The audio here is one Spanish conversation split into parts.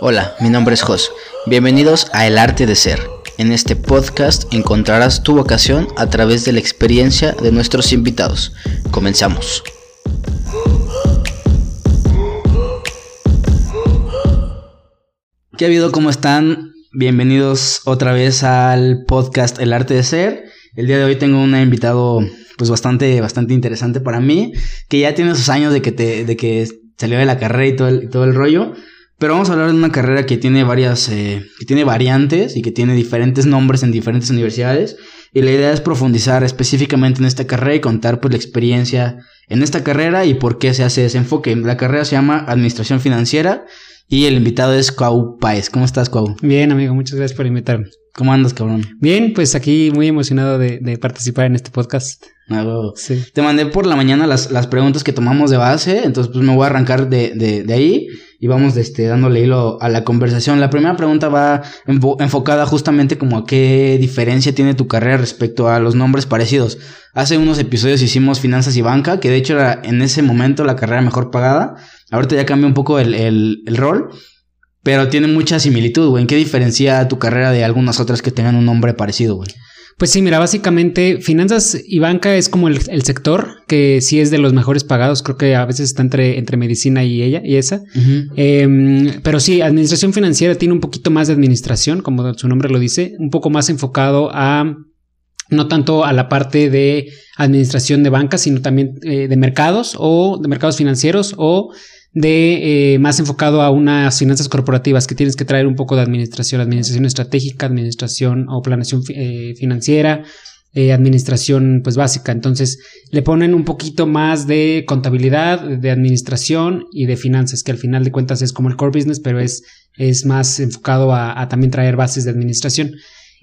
Hola, mi nombre es Jos. Bienvenidos a El Arte de Ser. En este podcast encontrarás tu vocación a través de la experiencia de nuestros invitados. Comenzamos. ¿Qué ha habido? ¿Cómo están? Bienvenidos otra vez al podcast El Arte de Ser. El día de hoy tengo un invitado pues bastante, bastante interesante para mí, que ya tiene sus años de que, te, de que salió de la carrera y todo el, todo el rollo. Pero vamos a hablar de una carrera que tiene varias, eh, que tiene variantes y que tiene diferentes nombres en diferentes universidades. Y la idea es profundizar específicamente en esta carrera y contar pues la experiencia en esta carrera y por qué se hace ese enfoque. La carrera se llama Administración Financiera y el invitado es Cuau Paez. ¿Cómo estás, Cuau? Bien, amigo, muchas gracias por invitarme. ¿Cómo andas, cabrón? Bien, pues aquí muy emocionado de, de participar en este podcast. Ah, sí. Te mandé por la mañana las, las, preguntas que tomamos de base, entonces pues me voy a arrancar de, de, de ahí y vamos este, dándole hilo a la conversación. La primera pregunta va enfocada justamente como a qué diferencia tiene tu carrera respecto a los nombres parecidos. Hace unos episodios hicimos finanzas y banca, que de hecho era en ese momento la carrera mejor pagada. Ahorita ya cambia un poco el, el, rol, pero tiene mucha similitud, güey. ¿En qué diferencia tu carrera de algunas otras que tengan un nombre parecido, güey? Pues sí, mira, básicamente finanzas y banca es como el, el, sector que sí es de los mejores pagados. Creo que a veces está entre, entre medicina y ella y esa. Uh -huh. eh, pero sí, administración financiera tiene un poquito más de administración, como su nombre lo dice, un poco más enfocado a no tanto a la parte de administración de banca, sino también eh, de mercados o de mercados financieros o de eh, más enfocado a unas finanzas corporativas que tienes que traer un poco de administración, administración estratégica, administración o planeación eh, financiera, eh, administración pues básica. Entonces le ponen un poquito más de contabilidad, de administración y de finanzas, que al final de cuentas es como el core business, pero es, es más enfocado a, a también traer bases de administración.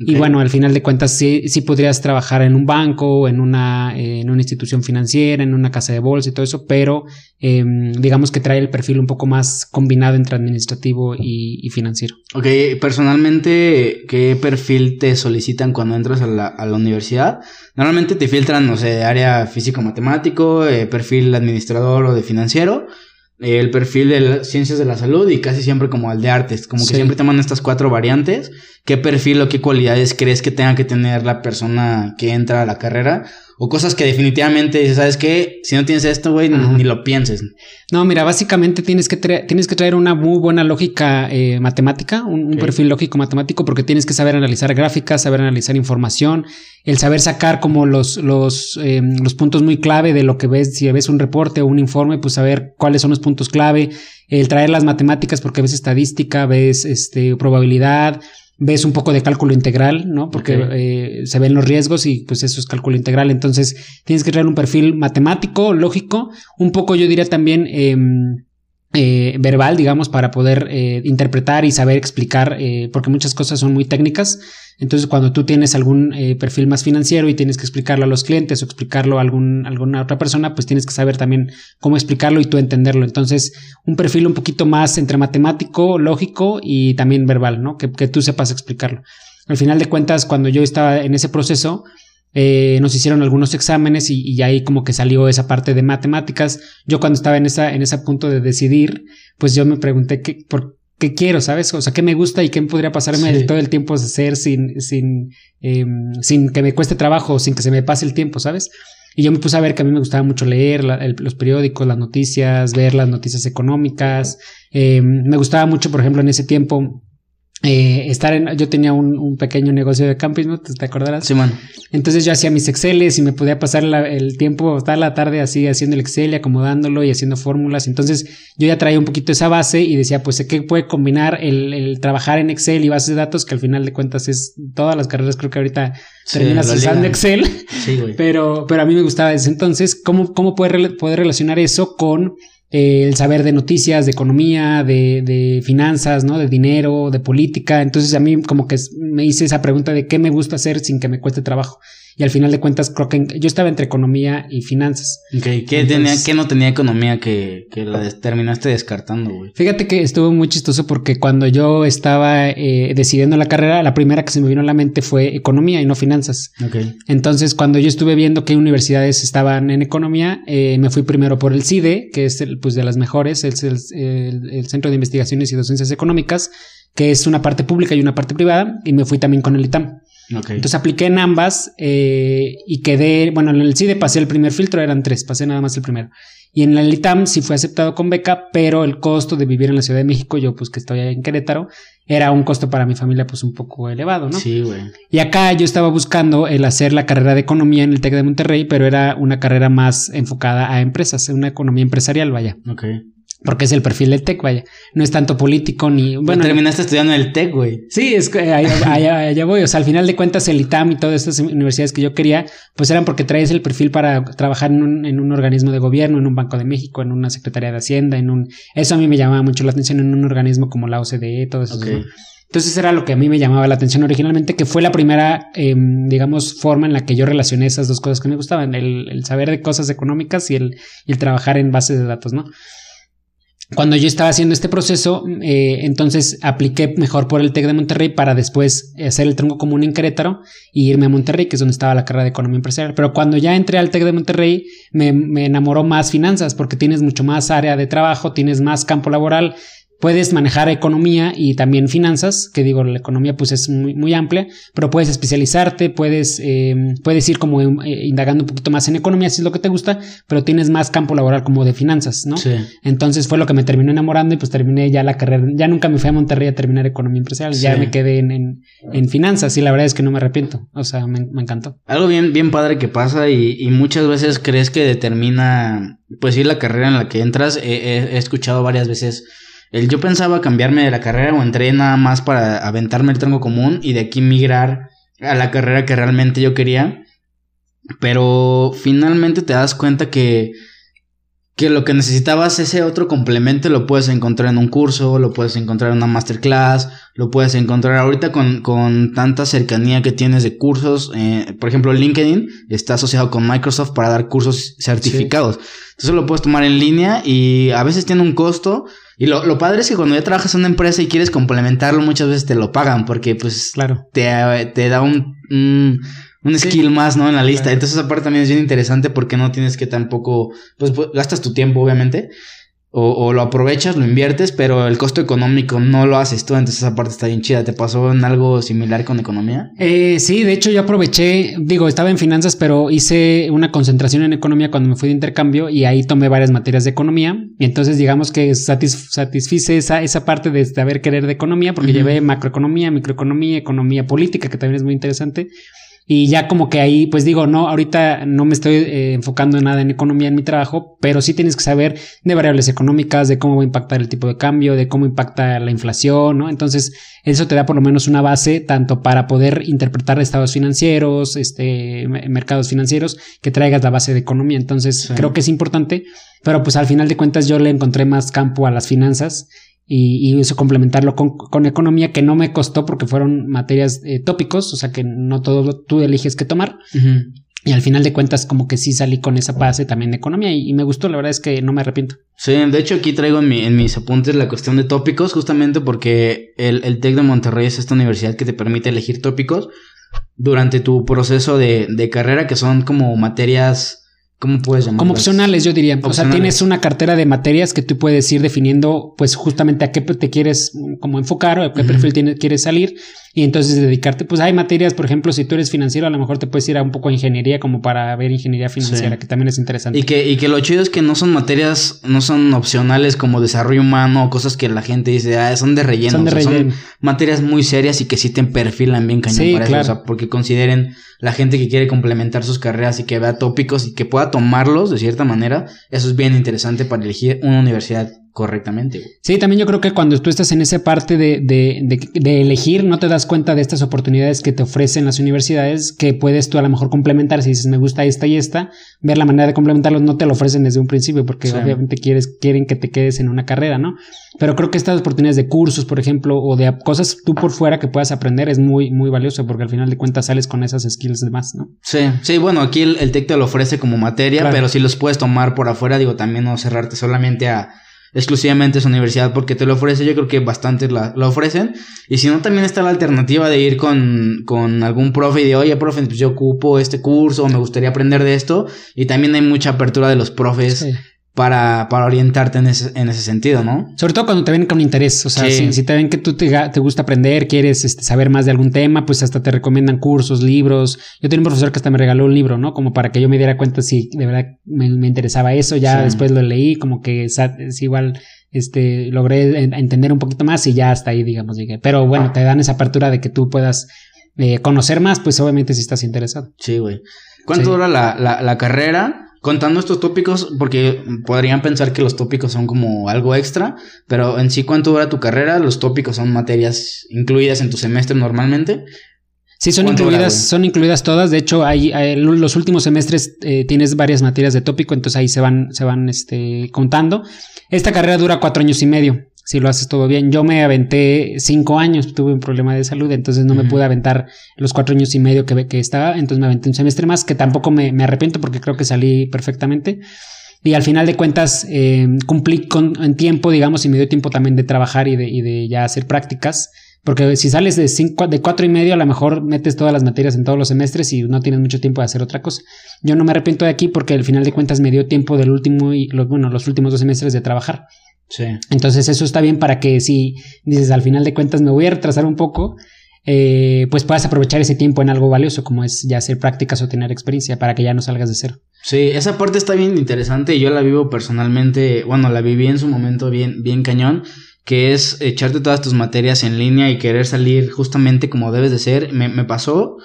Okay. Y bueno, al final de cuentas sí, sí podrías trabajar en un banco, en una, eh, en una institución financiera, en una casa de bolsa y todo eso, pero eh, digamos que trae el perfil un poco más combinado entre administrativo y, y, financiero. Ok, personalmente, ¿qué perfil te solicitan cuando entras a la, a la universidad? Normalmente te filtran, no sé, área físico-matemático, eh, perfil administrador o de financiero el perfil de ciencias de la salud y casi siempre como el de artes, como que sí. siempre te mandan estas cuatro variantes. ¿Qué perfil o qué cualidades crees que tenga que tener la persona que entra a la carrera? O cosas que definitivamente dices, ¿sabes qué? Si no tienes esto, güey, ni lo pienses. No, mira, básicamente tienes que, tienes que traer una muy buena lógica eh, matemática, un, okay. perfil lógico matemático, porque tienes que saber analizar gráficas, saber analizar información, el saber sacar como los, los, eh, los puntos muy clave de lo que ves, si ves un reporte o un informe, pues saber cuáles son los puntos clave, el traer las matemáticas porque ves estadística, ves este, probabilidad, ves un poco de cálculo integral, ¿no? Porque okay. eh, se ven los riesgos y pues eso es cálculo integral. Entonces tienes que traer un perfil matemático, lógico, un poco yo diría también eh, eh, verbal, digamos, para poder eh, interpretar y saber explicar, eh, porque muchas cosas son muy técnicas. Entonces, cuando tú tienes algún eh, perfil más financiero y tienes que explicarlo a los clientes o explicarlo a algún, alguna otra persona, pues tienes que saber también cómo explicarlo y tú entenderlo. Entonces, un perfil un poquito más entre matemático, lógico y también verbal, ¿no? Que, que tú sepas explicarlo. Al final de cuentas, cuando yo estaba en ese proceso, eh, nos hicieron algunos exámenes y, y, ahí como que salió esa parte de matemáticas. Yo cuando estaba en esa, en ese punto de decidir, pues yo me pregunté qué, por qué quiero, ¿sabes? O sea, qué me gusta y qué podría pasarme sí. todo el tiempo hacer sin, sin, eh, sin que me cueste trabajo, sin que se me pase el tiempo, ¿sabes? Y yo me puse a ver que a mí me gustaba mucho leer la, el, los periódicos, las noticias, ver las noticias económicas. Eh, me gustaba mucho, por ejemplo, en ese tiempo eh, estar en, yo tenía un, un, pequeño negocio de camping, ¿no? ¿Te acordarás? Sí, man. Entonces yo hacía mis Exceles y me podía pasar la, el tiempo, toda la tarde así haciendo el Excel y acomodándolo y haciendo fórmulas. Entonces yo ya traía un poquito esa base y decía, pues sé que puede combinar el, el, trabajar en Excel y bases de datos, que al final de cuentas es todas las carreras, creo que ahorita sí, terminas usando Excel. Sí, güey. Pero, pero a mí me gustaba eso. Entonces, ¿cómo, cómo poder, poder relacionar eso con eh, el saber de noticias, de economía, de, de, finanzas, ¿no? De dinero, de política. Entonces a mí como que me hice esa pregunta de qué me gusta hacer sin que me cueste trabajo. Y al final de cuentas creo que yo estaba entre economía y finanzas. ¿Qué, tenía, ¿Qué no tenía economía que, que la terminaste descartando, güey? Fíjate que estuvo muy chistoso porque cuando yo estaba eh, decidiendo la carrera, la primera que se me vino a la mente fue economía y no finanzas. Okay. Entonces, cuando yo estuve viendo qué universidades estaban en economía, eh, me fui primero por el CIDE, que es el, pues de las mejores, es el, el Centro de Investigaciones y Docencias Económicas, que es una parte pública y una parte privada, y me fui también con el ITAM. Entonces apliqué en ambas eh, y quedé, bueno, en el CIDE pasé el primer filtro, eran tres, pasé nada más el primero. Y en el ITAM sí fue aceptado con beca, pero el costo de vivir en la Ciudad de México, yo pues que estoy en Querétaro, era un costo para mi familia pues un poco elevado, ¿no? Sí, güey. Y acá yo estaba buscando el hacer la carrera de economía en el TEC de Monterrey, pero era una carrera más enfocada a empresas, una economía empresarial, vaya. Ok. Porque es el perfil del TEC, vaya. No es tanto político ni. Bueno, terminaste estudiando en el TEC, güey. Sí, es que allá, voy. O sea, al final de cuentas, el ITAM y todas estas universidades que yo quería, pues eran porque traes el perfil para trabajar en un, en un organismo de gobierno, en un Banco de México, en una Secretaría de Hacienda, en un. Eso a mí me llamaba mucho la atención en un organismo como la OCDE, todo eso. Entonces era lo que a mí me llamaba la atención originalmente, que fue la primera, em, digamos, forma en la que yo relacioné esas dos cosas que me gustaban, el, el saber de cosas económicas y el, y el trabajar en bases de datos, ¿no? Cuando yo estaba haciendo este proceso, eh, entonces apliqué mejor por el TEC de Monterrey para después hacer el tronco común en Querétaro y irme a Monterrey, que es donde estaba la carrera de economía empresarial. Pero cuando ya entré al TEC de Monterrey, me, me enamoró más finanzas porque tienes mucho más área de trabajo, tienes más campo laboral, Puedes manejar economía y también finanzas, que digo, la economía pues es muy, muy amplia, pero puedes especializarte, puedes, eh, puedes ir como eh, indagando un poquito más en economía si es lo que te gusta, pero tienes más campo laboral como de finanzas, ¿no? Sí. Entonces fue lo que me terminó enamorando y pues terminé ya la carrera, ya nunca me fui a Monterrey a terminar economía empresarial, ya me quedé en, en, finanzas y la verdad es que no me arrepiento, o sea, me, encantó. Algo bien, bien padre que pasa y, y, muchas veces crees que determina, pues sí, la carrera en la que entras, he escuchado varias veces el, yo pensaba cambiarme de la carrera o entré nada más para aventarme el tronco común y de aquí migrar a la carrera que realmente yo quería. Pero finalmente te das cuenta que, que lo que necesitabas, ese otro complemento, lo puedes encontrar en un curso, lo puedes encontrar en una masterclass, lo puedes encontrar ahorita con, con tanta cercanía que tienes de cursos. Eh, por ejemplo, LinkedIn está asociado con Microsoft para dar cursos certificados. Entonces lo puedes tomar en línea y a veces tiene un costo y lo, lo, padre es que cuando ya trabajas en una empresa y quieres complementarlo, muchas veces te lo pagan porque pues claro. te, te da un, un, skill más, ¿no? En la lista. Entonces esa parte también es bien interesante porque no tienes que tampoco, pues, pues gastas tu tiempo, obviamente, o, lo aprovechas, lo inviertes, pero el costo económico no lo haces tú, entonces esa parte está bien chida. ¿Te pasó en algo similar con economía? Eh, sí, de hecho yo aproveché, digo, estaba en finanzas, pero hice una concentración en economía cuando me fui de intercambio y ahí tomé varias materias de economía. Y entonces digamos que satisfice esa, esa parte de saber querer de economía, porque llevé macroeconomía, microeconomía, economía política, que también es muy interesante. Y ya como que ahí, pues digo, no, ahorita no me estoy eh, enfocando en nada en economía en mi trabajo, pero sí tienes que saber de variables económicas, de cómo va a impactar el tipo de cambio, de cómo impacta la inflación, ¿no? Entonces, eso te da por lo menos una base tanto para poder interpretar estados financieros, este, mercados financieros, que traigas la base de economía. Entonces, creo que es importante, pero pues al final de cuentas yo le encontré más campo a las finanzas y, eso complementarlo con, economía que no me costó porque fueron materias eh, tópicos, o sea que no todo tú eliges qué tomar. Y al final de cuentas como que sí salí con esa base también de economía y, me gustó, la verdad es que no me arrepiento. Sí, de hecho aquí traigo en, mi, en mis apuntes la cuestión de tópicos justamente porque el, el TEC de Monterrey es esta universidad que te permite elegir tópicos durante tu proceso de, de carrera que son como materias ¿Cómo puedes? Como opcionales, yo diría. O sea, tienes una cartera de materias que tú puedes ir definiendo, pues justamente a qué te quieres mm, como enfocar o a qué perfil quieres salir y entonces dedicarte, pues hay materias, por ejemplo, si tú eres financiero, a lo mejor te puedes ir a un poco a ingeniería como para ver ingeniería financiera, que también es interesante. Y que, y que lo chido es que no son materias, no son opcionales como desarrollo humano o cosas que la gente dice, ah, son de relleno. Son, de relleno. son materias muy serias y que sí te perfilan bien cañón para eso. O sea, porque consideren la gente que quiere complementar sus carreras y que vea tópicos y que pueda tomarlos de cierta manera, eso es bien interesante para elegir una universidad correctamente. Sí, también yo creo que cuando tú estás en esa parte de, de, de, elegir, no te das cuenta de estas oportunidades que te ofrecen las universidades, que puedes tú a lo mejor complementar, si dices me gusta esta y esta, ver la manera de complementarlos, no te lo ofrecen desde un principio, porque obviamente quieres, quieren que te quedes en una carrera, ¿no? Pero creo que estas oportunidades de cursos, por ejemplo, o de cosas tú por fuera que puedas aprender es muy, muy valioso, porque al final de cuentas sales con esas skills de más, ¿no? Sí, sí, bueno, aquí el, el TEC te lo ofrece como materia, pero si los puedes tomar por afuera, digo, también no cerrarte solamente a exclusivamente esa universidad porque te lo ofrece, yo creo que bastantes la, lo ofrecen. Y si no, también está la alternativa de ir con, con algún profe y de, oye, profe, pues yo ocupo este curso me gustaría aprender de esto. Y también hay mucha apertura de los profes para, para orientarte en ese, en ese sentido, ¿no? Sobre todo cuando te ven con interés, o sea, si, te ven que tú te, te gusta aprender, quieres este, saber más de algún tema, pues hasta te recomiendan cursos, libros. Yo tenía un profesor que hasta me regaló un libro, ¿no? Como para que yo me diera cuenta si de verdad me, interesaba eso, ya después lo leí, como que es, igual este, logré entender un poquito más y ya hasta ahí, digamos, llegué. Pero bueno, te dan esa apertura de que tú puedas eh, conocer más, pues obviamente si estás interesado. Sí, güey. ¿Cuánto dura la, la, la carrera? Contando estos tópicos, porque podrían pensar que los tópicos son como algo extra, pero en sí, ¿cuánto dura tu carrera? Los tópicos son materias incluidas en tu semestre normalmente. Sí, son incluidas, son incluidas todas. De hecho, hay, los últimos semestres eh, tienes varias materias de tópico, entonces ahí se van, se van este, contando. Esta carrera dura cuatro años y medio si lo haces todo bien. Yo me aventé cinco años, tuve un problema de salud, entonces no me pude aventar los cuatro años y medio que, que estaba, entonces me aventé un semestre más, que tampoco me, arrepiento porque creo que salí perfectamente. Y al final de cuentas eh, cumplí con, en tiempo, digamos, y me dio tiempo también de trabajar y de, y de ya hacer prácticas. Porque si sales de, cinco, de cuatro y medio, a lo mejor metes todas las materias en todos los semestres y no tienes mucho tiempo de hacer otra cosa. Yo no me arrepiento de aquí porque al final de cuentas me dio tiempo del último y bueno, los últimos dos semestres de trabajar. Sí. Entonces eso está bien para que si dices al final de cuentas me voy a retrasar un poco, eh, pues puedas aprovechar ese tiempo en algo valioso como es ya hacer prácticas o tener experiencia para que ya no salgas de cero. Sí, esa parte está bien interesante y yo la vivo personalmente, bueno, la viví en su momento bien, bien cañón, que es echarte todas tus materias en línea y querer salir justamente como debes de ser. Me, me pasó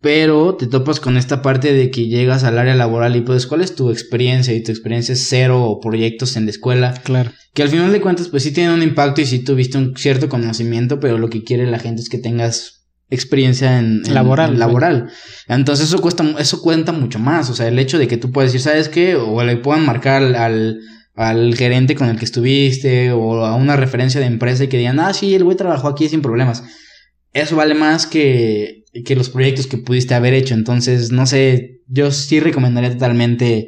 pero te topas con esta parte de que llegas al área laboral y pues cuál es tu experiencia y tu experiencia es cero o proyectos en la escuela. Claro. Que al final de cuentas pues sí tienen un impacto y sí tuviste un cierto conocimiento, pero lo que quiere la gente es que tengas experiencia en, laboral. laboral. Entonces eso cuesta, eso cuenta mucho más. O sea, el hecho de que tú puedes decir, ¿sabes qué? O le puedan marcar al, al gerente con el que estuviste o a una referencia de empresa y que digan, ah, sí, el güey trabajó aquí sin problemas. Eso vale más que que los proyectos que pudiste haber hecho. Entonces, no sé, yo sí recomendaría totalmente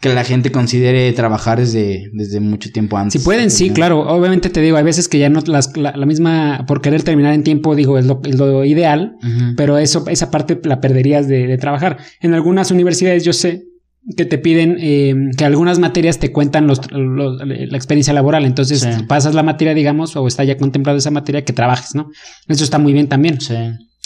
que la gente considere trabajar desde, desde mucho tiempo antes. Si pueden, sí, claro. Obviamente te digo, hay veces que ya no las, la, misma, por querer terminar en tiempo, digo, es lo, es lo ideal, pero eso, esa parte la perderías de, trabajar. En algunas universidades yo sé que te piden eh, que algunas materias te cuentan los, la experiencia laboral. Entonces pasas la materia, digamos, o está ya contemplado esa materia que trabajes, ¿no? Eso está muy bien también. Sí.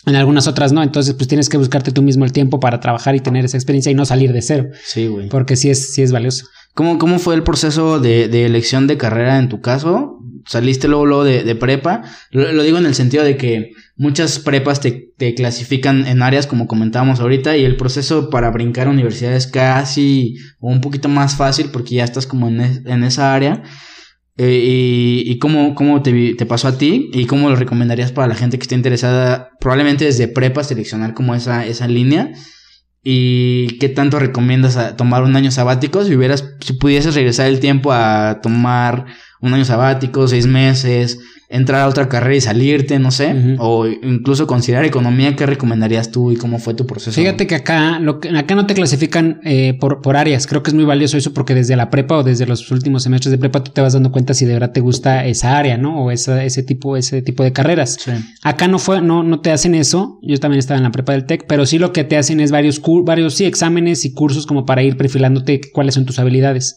En algunas otras no, entonces pues tienes que buscarte tú mismo el tiempo para trabajar y tener esa experiencia y no salir de cero. Sí, güey. Porque sí es, sí es valioso. ¿Cómo, ¿Cómo fue el proceso de, de elección de carrera en tu caso? ¿Saliste luego, luego de, de prepa? Lo, digo en el sentido de que muchas prepas te, te, clasifican en áreas como comentábamos ahorita y el proceso para brincar a universidad es casi un poquito más fácil porque ya estás como en, en esa área. Eh, y, y, cómo, cómo te, te, pasó a ti y cómo lo recomendarías para la gente que esté interesada, probablemente desde prepa, seleccionar como esa, esa línea. ¿Y qué tanto recomiendas a tomar un año sabático? Si hubieras, si pudieses regresar el tiempo a tomar un año sabático, seis meses, entrar a otra carrera y salirte, no sé, o incluso considerar economía, ¿qué recomendarías tú y cómo fue tu proceso? Fíjate que acá, lo que, acá no te clasifican eh, por, por áreas, creo que es muy valioso eso porque desde la prepa o desde los últimos semestres de prepa tú te vas dando cuenta si de verdad te gusta esa área, ¿no? O esa, ese tipo, ese tipo de carreras. Acá no fue, no, no te hacen eso, yo también estaba en la prepa del TEC, pero sí lo que te hacen es varios, varios sí, exámenes y cursos como para ir perfilándote cuáles son tus habilidades.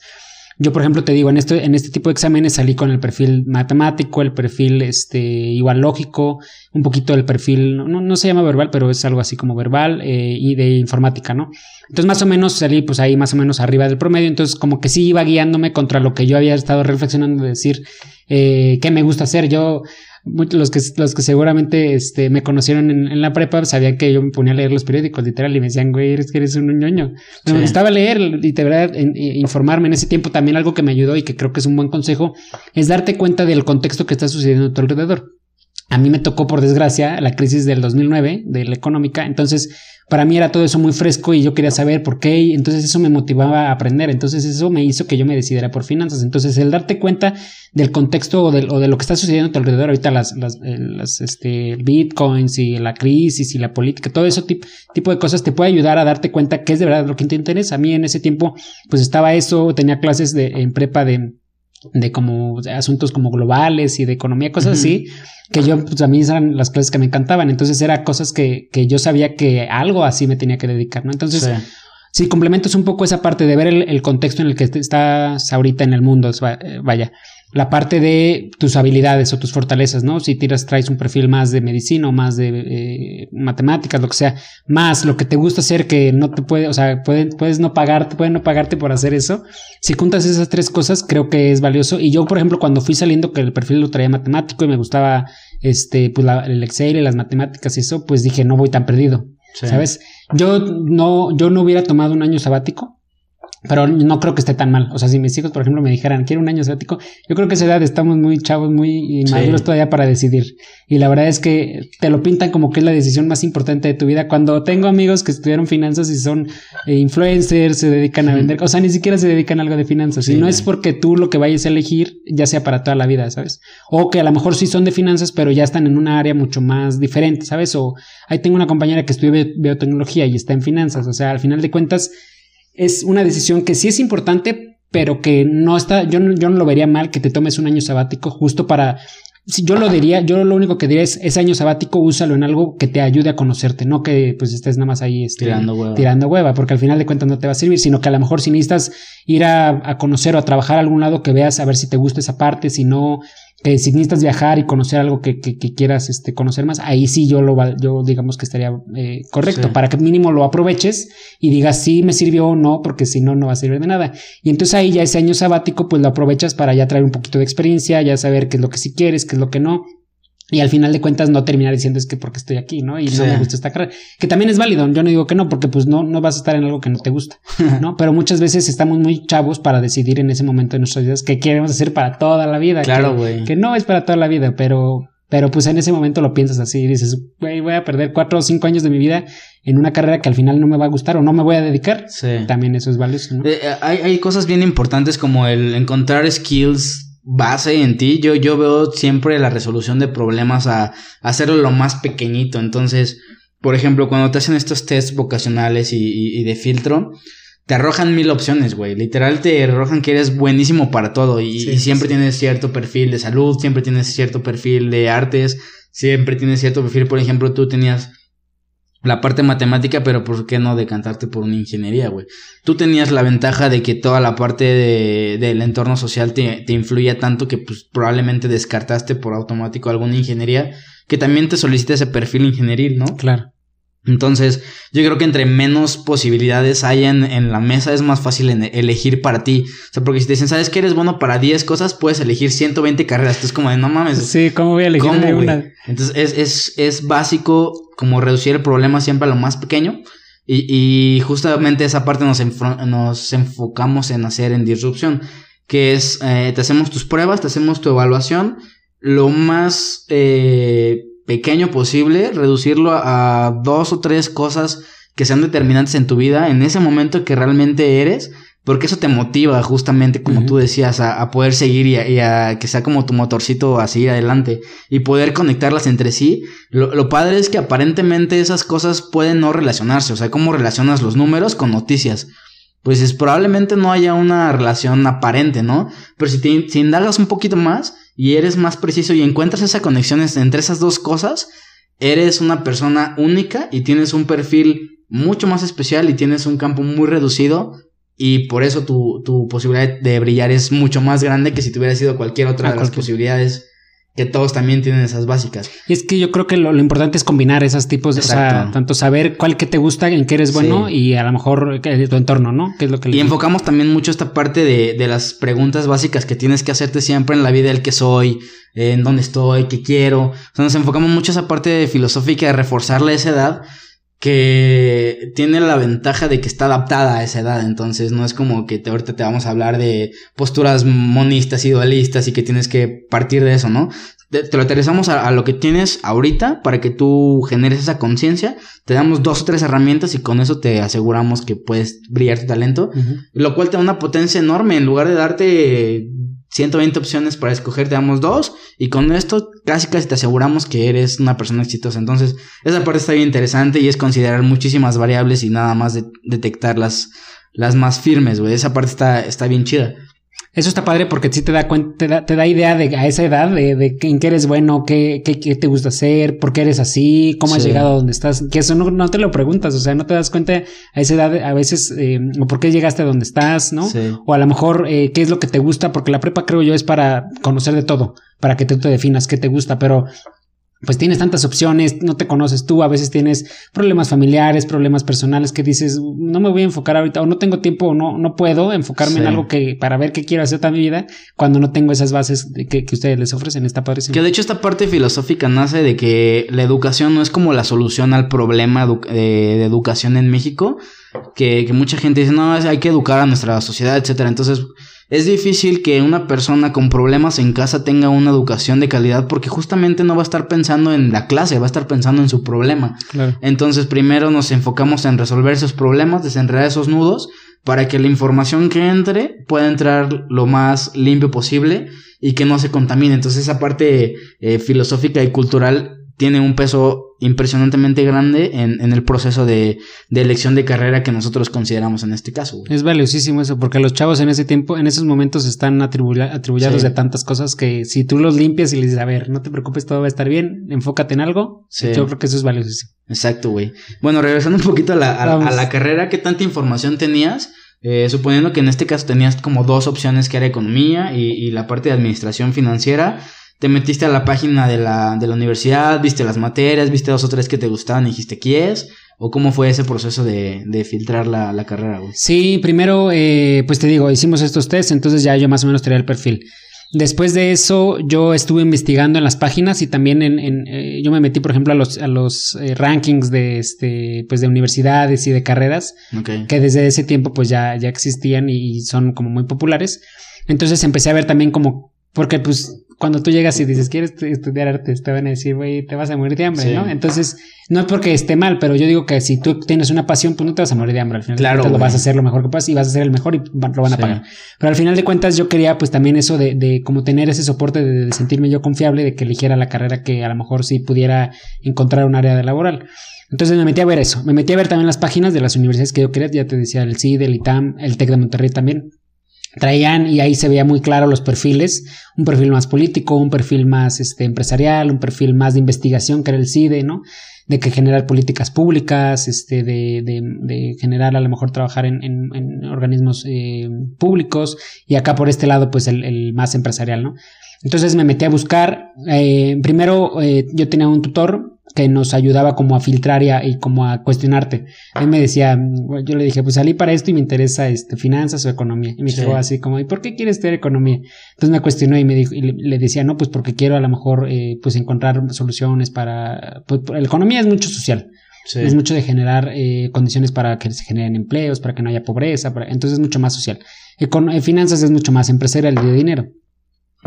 Yo, por ejemplo, te digo, en este, en este tipo de exámenes salí con el perfil matemático, el perfil este, igual lógico, un poquito del perfil, no, no se llama verbal, pero es algo así como verbal eh, y de informática, ¿no? Entonces, más o menos salí pues ahí más o menos arriba del promedio, entonces como que sí iba guiándome contra lo que yo había estado reflexionando de decir, eh, ¿qué me gusta hacer? Yo los que, los que seguramente este, me conocieron en, la prepa sabían que yo me ponía a leer los periódicos literal y me decían, güey, eres que eres un ñoño. Me gustaba leer y de verdad informarme en ese tiempo también algo que me ayudó y que creo que es un buen consejo es darte cuenta del contexto que está sucediendo a tu alrededor. A mí me tocó, por desgracia, la crisis del 2009, de la económica. Entonces, para mí era todo eso muy fresco y yo quería saber por qué. Entonces eso me motivaba a aprender. Entonces eso me hizo que yo me decidiera por finanzas. Entonces el darte cuenta del contexto o de, lo que está sucediendo a tu alrededor, ahorita las, eh, este, bitcoins y la crisis y la política, todo eso tipo, tipo de cosas te puede ayudar a darte cuenta qué es de verdad lo que te interesa. A mí en ese tiempo pues estaba eso, tenía clases de, en prepa de de como asuntos como globales y de economía, cosas así, que yo, pues a mí eran las clases que me encantaban, entonces era cosas que, que yo sabía que algo así me tenía que dedicar, ¿no? Entonces, si complementas un poco esa parte de ver el, el, contexto en el que estás ahorita en el mundo, vaya, la parte de tus habilidades o tus fortalezas, ¿no? Si tiras, traes un perfil más de medicina o más de eh, matemáticas, lo que sea, más lo que te gusta hacer que no te puede, o sea, puedes no pagarte, pueden no pagarte por hacer eso. Si juntas esas tres cosas, creo que es valioso. Y yo, por ejemplo, cuando fui saliendo que el perfil lo traía matemático y me gustaba, este, pues el Excel y las matemáticas y eso, pues dije, no voy tan perdido. ¿Sabes? Yo no, yo no hubiera tomado un año sabático pero no creo que esté tan mal. O sea, si mis hijos, por ejemplo, me dijeran, quiero un año sabático, yo creo que esa edad estamos muy chavos, muy maduros todavía para decidir. Y la verdad es que te lo pintan como que es la decisión más importante de tu vida. Cuando tengo amigos que estudiaron finanzas y son eh, influencers, se dedican a vender, o sea, ni siquiera se dedican a algo de finanzas. y no es porque tú lo que vayas a elegir ya sea para toda la vida, ¿sabes? O que a lo mejor sí son de finanzas, pero ya están en una área mucho más diferente, ¿sabes? O ahí tengo una compañera que estudia biotecnología y está en finanzas. O sea, al final de cuentas, es una decisión que sí es importante, pero que no está, yo no, yo no lo vería mal que te tomes un año sabático justo para si yo lo diría, yo lo único que diría es ese año sabático úsalo en algo que te ayude a conocerte, no que pues estés nada más ahí este, tirando, hueva. tirando hueva, porque al final de cuentas no te va a servir, sino que a lo mejor si necesitas ir a, a conocer o a trabajar a algún lado que veas a ver si te gusta esa parte, si no, que si necesitas viajar y conocer algo que, que, quieras este, conocer más, ahí sí yo lo yo digamos que estaría eh, correcto para que mínimo lo aproveches y digas si me sirvió o no, porque si no, no va a servir de nada. Y entonces ahí ya ese año sabático, pues lo aprovechas para ya traer un poquito de experiencia, ya saber qué es lo que sí quieres, qué es lo que no. Y al final de cuentas no terminar diciendo es que porque estoy aquí, ¿no? Y no me gusta esta carrera. Que también es válido. Yo no digo que no, porque pues no, no vas a estar en algo que no te gusta, ¿no? Pero muchas veces estamos muy chavos para decidir en ese momento de nuestras vidas qué queremos hacer para toda la vida. Claro, güey. Que, no es para toda la vida, pero, pero pues en ese momento lo piensas así y dices, güey, voy a perder cuatro o cinco años de mi vida en una carrera que al final no me va a gustar o no me voy a dedicar. Sí. También eso es valioso, ¿no? Eh, hay, hay cosas bien importantes como el encontrar skills base en ti. Yo, yo veo siempre la resolución de problemas a, hacerlo lo más pequeñito. Entonces, por ejemplo, cuando te hacen estos tests vocacionales y, de filtro, te arrojan mil opciones, güey. Literal te arrojan que eres buenísimo para todo y, siempre tienes cierto perfil de salud, siempre tienes cierto perfil de artes, siempre tienes cierto perfil, por ejemplo, tú tenías la parte matemática, pero ¿por qué no decantarte por una ingeniería, güey? Tú tenías la ventaja de que toda la parte de, del entorno social te, te influía tanto que pues probablemente descartaste por automático alguna ingeniería que también te solicita ese perfil ingenieril, ¿no? Claro. Entonces, yo creo que entre menos posibilidades haya en, la mesa es más fácil elegir para ti. O sea, porque si te dicen, ¿sabes que eres bueno para 10 cosas? Puedes elegir 120 carreras. Entonces, como de, no mames. Sí, ¿cómo voy a elegir una? Entonces, es, es, es básico como reducir el problema siempre a lo más pequeño. Y, y justamente esa parte nos, nos enfocamos en hacer en disrupción. Que es, eh, te hacemos tus pruebas, te hacemos tu evaluación. Lo más... Eh, pequeño posible, reducirlo a dos o tres cosas que sean determinantes en tu vida en ese momento que realmente eres, porque eso te motiva justamente, como tú decías, a, poder seguir y a, que sea como tu motorcito a seguir adelante y poder conectarlas entre sí. Lo, lo, padre es que aparentemente esas cosas pueden no relacionarse, o sea, cómo relacionas los números con noticias. Pues es, probablemente no haya una relación aparente, ¿no? Pero si, te, si indagas un poquito más, y eres más preciso y encuentras esa conexión entre esas dos cosas, eres una persona única y tienes un perfil mucho más especial y tienes un campo muy reducido y por eso tu, tu posibilidad de brillar es mucho más grande que si te hubiera sido cualquier otra de las posibilidades que todos también tienen esas básicas. Y es que yo creo que lo, importante es combinar esos tipos de, o sea, tanto saber cuál que te gusta, en qué eres bueno y a lo mejor tu entorno, ¿no? ¿Qué es lo que y enfocamos también mucho esta parte de, de, las preguntas básicas que tienes que hacerte siempre en la vida, el que soy, en dónde estoy, qué quiero. O sea, nos enfocamos mucho esa parte de filosófica de reforzarle esa edad que tiene la ventaja de que está adaptada a esa edad, entonces no es como que te, ahorita te vamos a hablar de posturas monistas y dualistas y que tienes que partir de eso, ¿no? Te, lo aterrizamos a, lo que tienes ahorita para que tú generes esa conciencia, te damos dos o tres herramientas y con eso te aseguramos que puedes brillar tu talento, lo cual te da una potencia enorme, en lugar de darte 120 opciones para escoger, te damos dos y con esto casi casi te aseguramos que eres una persona exitosa. Entonces, esa parte está bien interesante y es considerar muchísimas variables y nada más de detectar las, las más firmes, güey. Esa parte está, está bien chida. Eso está padre porque sí te da cuenta, te da, idea de a esa edad de, de en qué eres bueno, qué, qué, qué, te gusta hacer, por qué eres así, cómo has llegado a donde estás, que eso no, no, te lo preguntas, o sea, no te das cuenta a esa edad a veces eh, o por qué llegaste a donde estás, ¿no? O a lo mejor eh, qué es lo que te gusta, porque la prepa creo yo es para conocer de todo, para que tú te definas qué te gusta, pero pues tienes tantas opciones, no te conoces tú, a veces tienes problemas familiares, problemas personales que dices, no me voy a enfocar ahorita, o no tengo tiempo, o no, no puedo enfocarme en algo que para ver qué quiero hacer toda mi vida, cuando no tengo esas bases que, que ustedes les ofrecen. Esta parte. Que de hecho esta parte filosófica nace de que la educación no es como la solución al problema eh, de educación en México, que, que mucha gente dice, no, hay que educar a nuestra sociedad, etcétera. Entonces, es difícil que una persona con problemas en casa tenga una educación de calidad porque justamente no va a estar pensando en la clase, va a estar pensando en su problema. Entonces primero nos enfocamos en resolver esos problemas, desenredar esos nudos para que la información que entre pueda entrar lo más limpio posible y que no se contamine. Entonces esa parte eh, filosófica y cultural tiene un peso impresionantemente grande en, en el proceso de, de, elección de carrera que nosotros consideramos en este caso. Es valiosísimo eso, porque los chavos en ese tiempo, en esos momentos están atribuidos de tantas cosas que si tú los limpias y les dices, a ver, no te preocupes, todo va a estar bien, enfócate en algo, yo creo que eso es valiosísimo. Exacto, güey. Bueno, regresando un poquito a la, a, la carrera, ¿qué tanta información tenías? Eh, suponiendo que en este caso tenías como dos opciones que era economía y, y la parte de administración financiera te metiste a la página de la, de la universidad, viste las materias, viste dos o tres que te gustaban y dijiste, ¿quieres? ¿O cómo fue ese proceso de, de filtrar la, la, carrera, güey? Sí, primero, eh, pues te digo, hicimos estos test, entonces ya yo más o menos tenía el perfil. Después de eso, yo estuve investigando en las páginas y también en, en eh, yo me metí, por ejemplo, a los, a los eh, rankings de este, pues de universidades y de carreras, que desde ese tiempo pues ya, ya existían y son como muy populares. Entonces empecé a ver también como, porque pues cuando tú llegas y dices, ¿quieres estudiar arte? Te van a decir, güey, te vas a morir de hambre, ¿no? Entonces, no es porque esté mal, pero yo digo que si tú tienes una pasión, pues no te vas a morir de hambre. Al final claro, lo vas a hacer lo mejor que puedas y vas a ser el mejor y lo van a pagar. Pero al final de cuentas, yo quería pues también eso de, de como tener ese soporte de, sentirme yo confiable, de que eligiera la carrera que a lo mejor sí pudiera encontrar un área de laboral. Entonces me metí a ver eso. Me metí a ver también las páginas de las universidades que yo quería. Ya te decía el CID, el ITAM, el TEC de Monterrey también traían y ahí se veía muy claro los perfiles, un perfil más político, un perfil más este, empresarial, un perfil más de investigación que era el CIDE, ¿no? De que generar políticas públicas, este, de, de, de generar a lo mejor trabajar en, en, organismos eh, públicos y acá por este lado pues el, el, más empresarial, ¿no? Entonces me metí a buscar, eh, primero eh, yo tenía un tutor que nos ayudaba como a filtrar y, y, como a cuestionarte. Él me decía, yo le dije, pues salí para esto y me interesa este, finanzas o economía. Y me dijo así como, ¿y por qué quieres estudiar economía? Entonces me cuestionó y me dijo, y le, decía, no, pues porque quiero a lo mejor eh, pues encontrar soluciones para, pues la economía es mucho social. Es mucho de generar eh, condiciones para que se generen empleos, para que no haya pobreza, entonces es mucho más social. Econ eh, finanzas es mucho más empresarial de dinero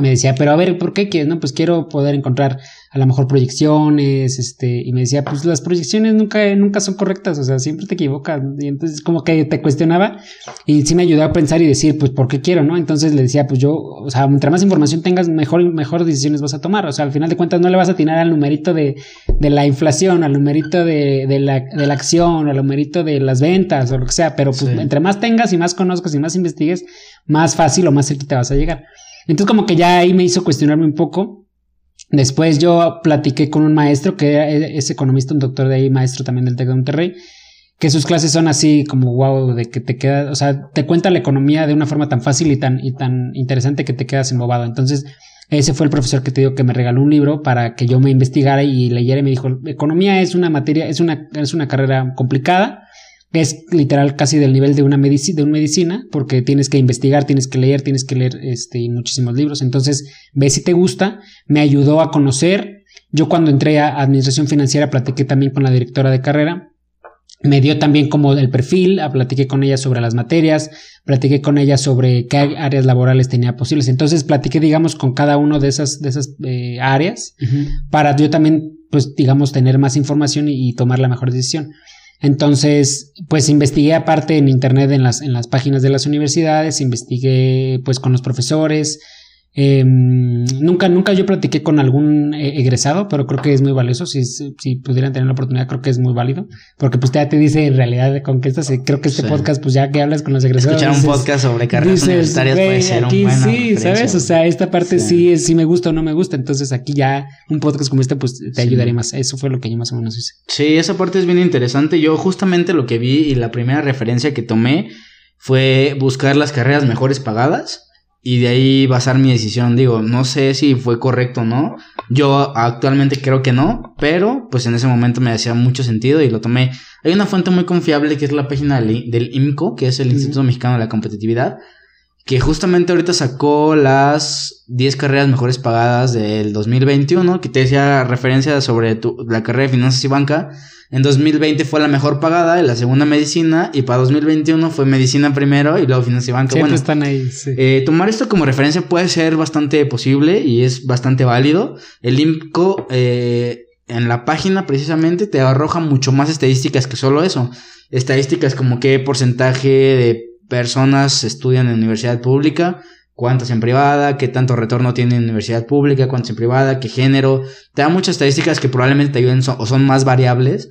me decía, pero a ver, ¿por qué quieres? No, pues quiero poder encontrar a lo mejor proyecciones, este, y me decía, pues las proyecciones nunca, nunca son correctas, o sea, siempre te equivocas, y entonces como que te cuestionaba, y sí me ayudó a pensar y decir, pues, ¿por qué quiero, no? Entonces le decía, pues yo, o sea, mientras más información tengas, mejor, mejor decisiones vas a tomar, o sea, al final de cuentas no le vas a atinar al numerito de, de la inflación, al numerito de, de, la, de la acción, al numerito de las ventas, o lo que sea, pero pues entre más tengas y más conozcas y más investigues, más fácil o más cerca te vas a llegar. Entonces como que ya ahí me hizo cuestionarme un poco. Después yo platiqué con un maestro que es economista, un doctor de ahí, maestro también del TEC de Monterrey, que sus clases son así como wow, de que te queda, o sea, te cuenta la economía de una forma tan fácil y tan, y tan interesante que te quedas embobado. Entonces, Ese fue el profesor que te digo que me regaló un libro para que yo me investigara y leyera y me dijo, economía es una materia, es una, es una carrera complicada, es literal casi del nivel de una, medici de una medicina, porque tienes que investigar, tienes que leer, tienes que leer este, muchísimos libros. Entonces, ve si te gusta. Me ayudó a conocer. Yo cuando entré a Administración Financiera platiqué también con la directora de carrera. Me dio también como el perfil, platiqué con ella sobre las materias, platiqué con ella sobre qué áreas laborales tenía posibles. Entonces platiqué, digamos, con cada uno de esas, de esas eh, áreas para yo también, pues, digamos, tener más información y tomar la mejor decisión. Entonces, pues investigué aparte en internet en las, en las páginas de las universidades, investigué pues con los profesores, Em, nunca, nunca yo platiqué con algún eh, egresado, pero creo que es muy valioso. Si, si pudieran tener la oportunidad, creo que es muy válido. Porque pues ya te dice en realidad con qué estás. Creo que este podcast, pues ya que hablas con los egresados. Escuchar un podcast sobre carreras universitarias puede ser aquí un Sí, ¿sabes? O sea, esta parte sí. sí, me gusta o no me gusta. Entonces aquí ya un podcast como este, pues te ayudaría más. Eso fue lo que yo más o menos hice. Sí, esa parte es bien interesante. Yo justamente lo que vi y la primera referencia que tomé fue buscar las carreras mejores pagadas y de ahí basar mi decisión. Digo, no sé si fue correcto o no. Yo actualmente creo que no, pero pues en ese momento me hacía mucho sentido y lo tomé. Hay una fuente muy confiable que es la página del, IMCO, que es el Instituto Mexicano de la Competitividad, que justamente ahorita sacó las 10 carreras mejores pagadas del 2021, que te decía referencia sobre tu, la carrera de finanzas y banca. En 2020 fue la mejor pagada, la segunda medicina, y para 2021 fue medicina primero y luego finanzas y banca. Siempre están ahí, sí. Eh, tomar esto como referencia puede ser bastante posible y es bastante válido. El IMCO eh, en la página precisamente te arroja mucho más estadísticas que solo eso. Estadísticas como qué porcentaje de personas estudian en universidad pública, cuántas en privada, qué tanto retorno tiene en universidad pública, cuántas en privada, qué género. Te da muchas estadísticas que probablemente te ayuden o son más variables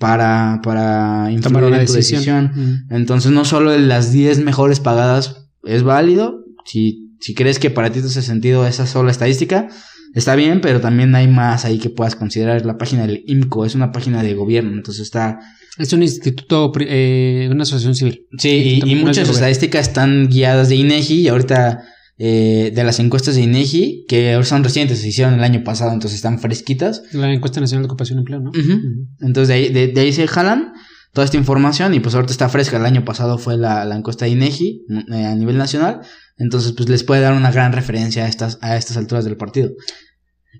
para, para tomar una decisión. Entonces, no solo las 10 mejores pagadas es válido. Si, si crees que para ti hace sentido esa sola estadística, está bien, pero también hay más ahí que puedas considerar. La página del IMCO es una página de gobierno, entonces está. Es un instituto, eh, una asociación civil. Sí, y, y muchas estadísticas están guiadas de INEGI y ahorita eh, de las encuestas de INEGI, que son recientes, se hicieron el año pasado, entonces están fresquitas. La encuesta nacional de ocupación y empleo, ¿no? Entonces de ahí, de, ahí se jalan toda esta información y pues ahorita está fresca. El año pasado fue la, la encuesta de INEGI eh, a nivel nacional, entonces pues les puede dar una gran referencia a estas, a estas alturas del partido.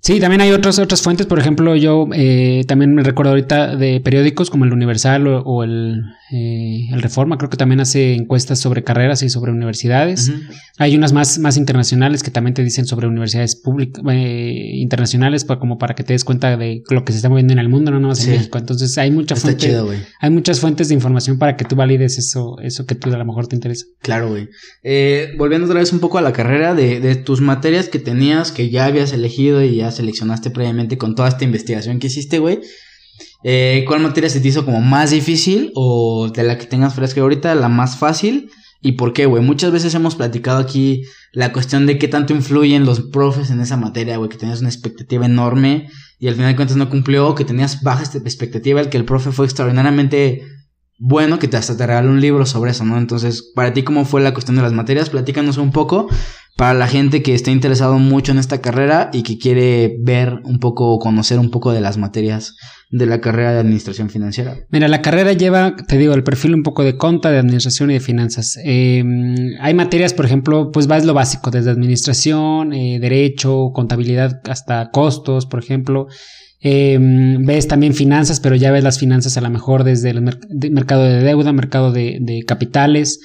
Sí, también hay otras otras fuentes. Por ejemplo, yo eh, también me recuerdo ahorita de periódicos como el Universal o, el, eh, el, Reforma. Creo que también hace encuestas sobre carreras y sobre universidades. Hay unas más, más internacionales que también te dicen sobre universidades públicas, eh, internacionales, para, como para que te des cuenta de lo que se está moviendo en el mundo, no nomás en México. Entonces hay mucha fuente, hay muchas fuentes de información para que tú valides eso, eso que tú a lo mejor te interesa. Claro, güey. Eh, volviendo otra vez un poco a la carrera de, de tus materias que tenías, que ya habías elegido y ya seleccionaste previamente con toda esta investigación que hiciste, güey. Eh, ¿Cuál materia se te hizo como más difícil o de la que tengas fresca ahorita, la más fácil? ¿Y por qué, güey? Muchas veces hemos platicado aquí la cuestión de qué tanto influyen los profes en esa materia, güey, que tenías una expectativa enorme y al final de cuentas no cumplió, que tenías baja expectativa, el que el profe fue extraordinariamente bueno, que hasta te regaló un libro sobre eso, ¿no? Entonces, para ti, ¿cómo fue la cuestión de las materias? Platícanos un poco para la gente que esté interesado mucho en esta carrera y que quiere ver un poco o conocer un poco de las materias de la carrera de administración financiera. Mira, la carrera lleva, te digo, el perfil un poco de conta, de administración y de finanzas. Em, hay materias, por ejemplo, pues vas lo básico, desde administración, eh, derecho, contabilidad, hasta costos, por ejemplo. Em, ves también finanzas, pero ya ves las finanzas a lo mejor desde el mercado de deuda, mercado de capitales.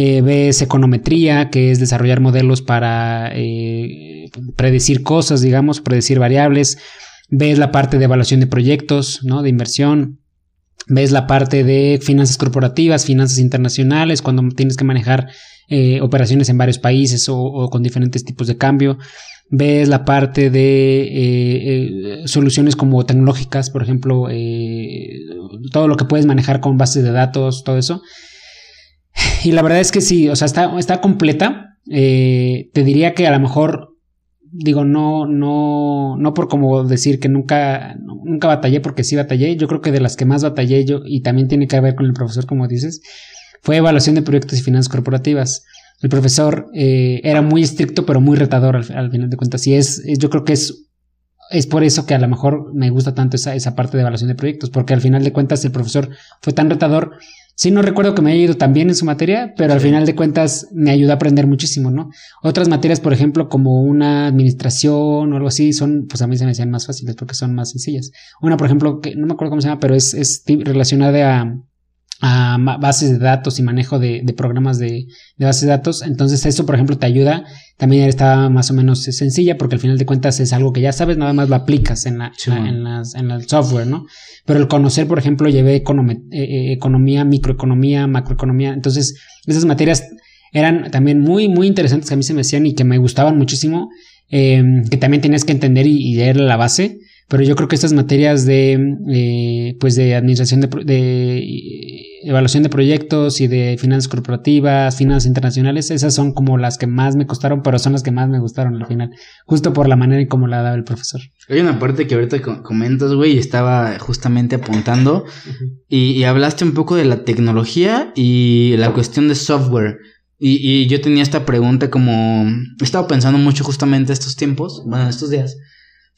Eh, ves econometría, que es desarrollar modelos para eh, predecir cosas, digamos, predecir variables. Ves la parte de evaluación de proyectos, ¿no? De inversión. Ves la parte de finanzas corporativas, finanzas internacionales, cuando tienes que manejar eh, operaciones en varios países o, con diferentes tipos de cambio. Ves la parte de soluciones como tecnológicas, por ejemplo, todo lo que puedes manejar con bases de datos, todo eso. Y la verdad es que sí, o sea, está, está completa. Eh, te diría que a lo mejor, digo, no, no, no por como decir que nunca, nunca batallé, porque sí batallé. Yo creo que de las que más batallé yo, y también tiene que ver con el profesor, como dices, fue evaluación de proyectos y finanzas corporativas. el profesor eh, era muy estricto, pero muy retador al, final de cuentas. Y es, yo creo que es, es por eso que a lo mejor me gusta tanto esa, esa parte de evaluación de proyectos, porque al final de cuentas el profesor fue tan retador. Sí, no recuerdo que me haya ido tan bien en su materia, pero al final de cuentas me ayudó a aprender muchísimo, ¿no? Otras materias, por ejemplo, como una administración o algo así, son, pues a mí se me hacían más fáciles porque son más sencillas. Una, por ejemplo, que no me acuerdo cómo se llama, pero es, es relacionada a, a bases de datos y manejo de, programas de, bases de datos. Entonces eso, por ejemplo, te ayuda. También está más o menos sencilla porque al final de cuentas es algo que ya sabes, nada más lo aplicas en, la, en, las, en el software, ¿no? Pero el conocer, por ejemplo, llevé eh, eh, economía, microeconomía, macroeconomía. Entonces esas materias eran también muy, muy interesantes que a mí se me hacían y que me gustaban muchísimo. Eh, que también tienes que entender y, y leer la base pero yo creo que estas materias de, eh, pues de administración de, de, evaluación de proyectos y de finanzas corporativas, finanzas internacionales, esas son como las que más me costaron, pero son las que más me gustaron al final, justo por la manera en cómo la daba el profesor. Hay una parte que ahorita comentas, güey, y estaba justamente apuntando, y, y, hablaste un poco de la tecnología y la cuestión de software. Y, y yo tenía esta pregunta como, he estado pensando mucho justamente estos tiempos, bueno, estos días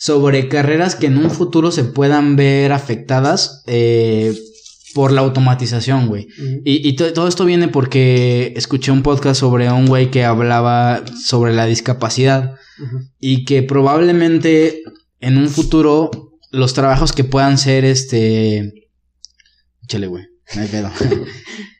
sobre carreras que en un futuro se puedan ver afectadas eh, por la automatización, güey. Y, todo esto viene porque escuché un podcast sobre un güey que hablaba sobre la discapacidad y que probablemente en un futuro los trabajos que puedan ser este... Échale, güey. No hay pedo.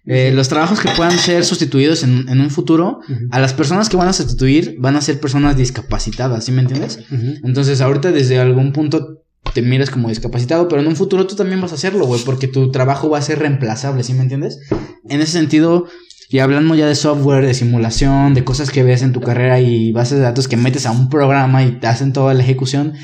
Eh, los trabajos que puedan ser sustituidos en, un futuro, a las personas que van a sustituir van a ser personas discapacitadas, ¿sí me entiendes? Entonces, ahorita desde algún punto te miras como discapacitado, pero en un futuro tú también vas a hacerlo, güey, porque tu trabajo va a ser reemplazable, ¿sí me entiendes? En ese sentido, y hablando ya de software, de simulación, de cosas que ves en tu carrera y bases de datos que metes a un programa y te hacen toda la ejecución,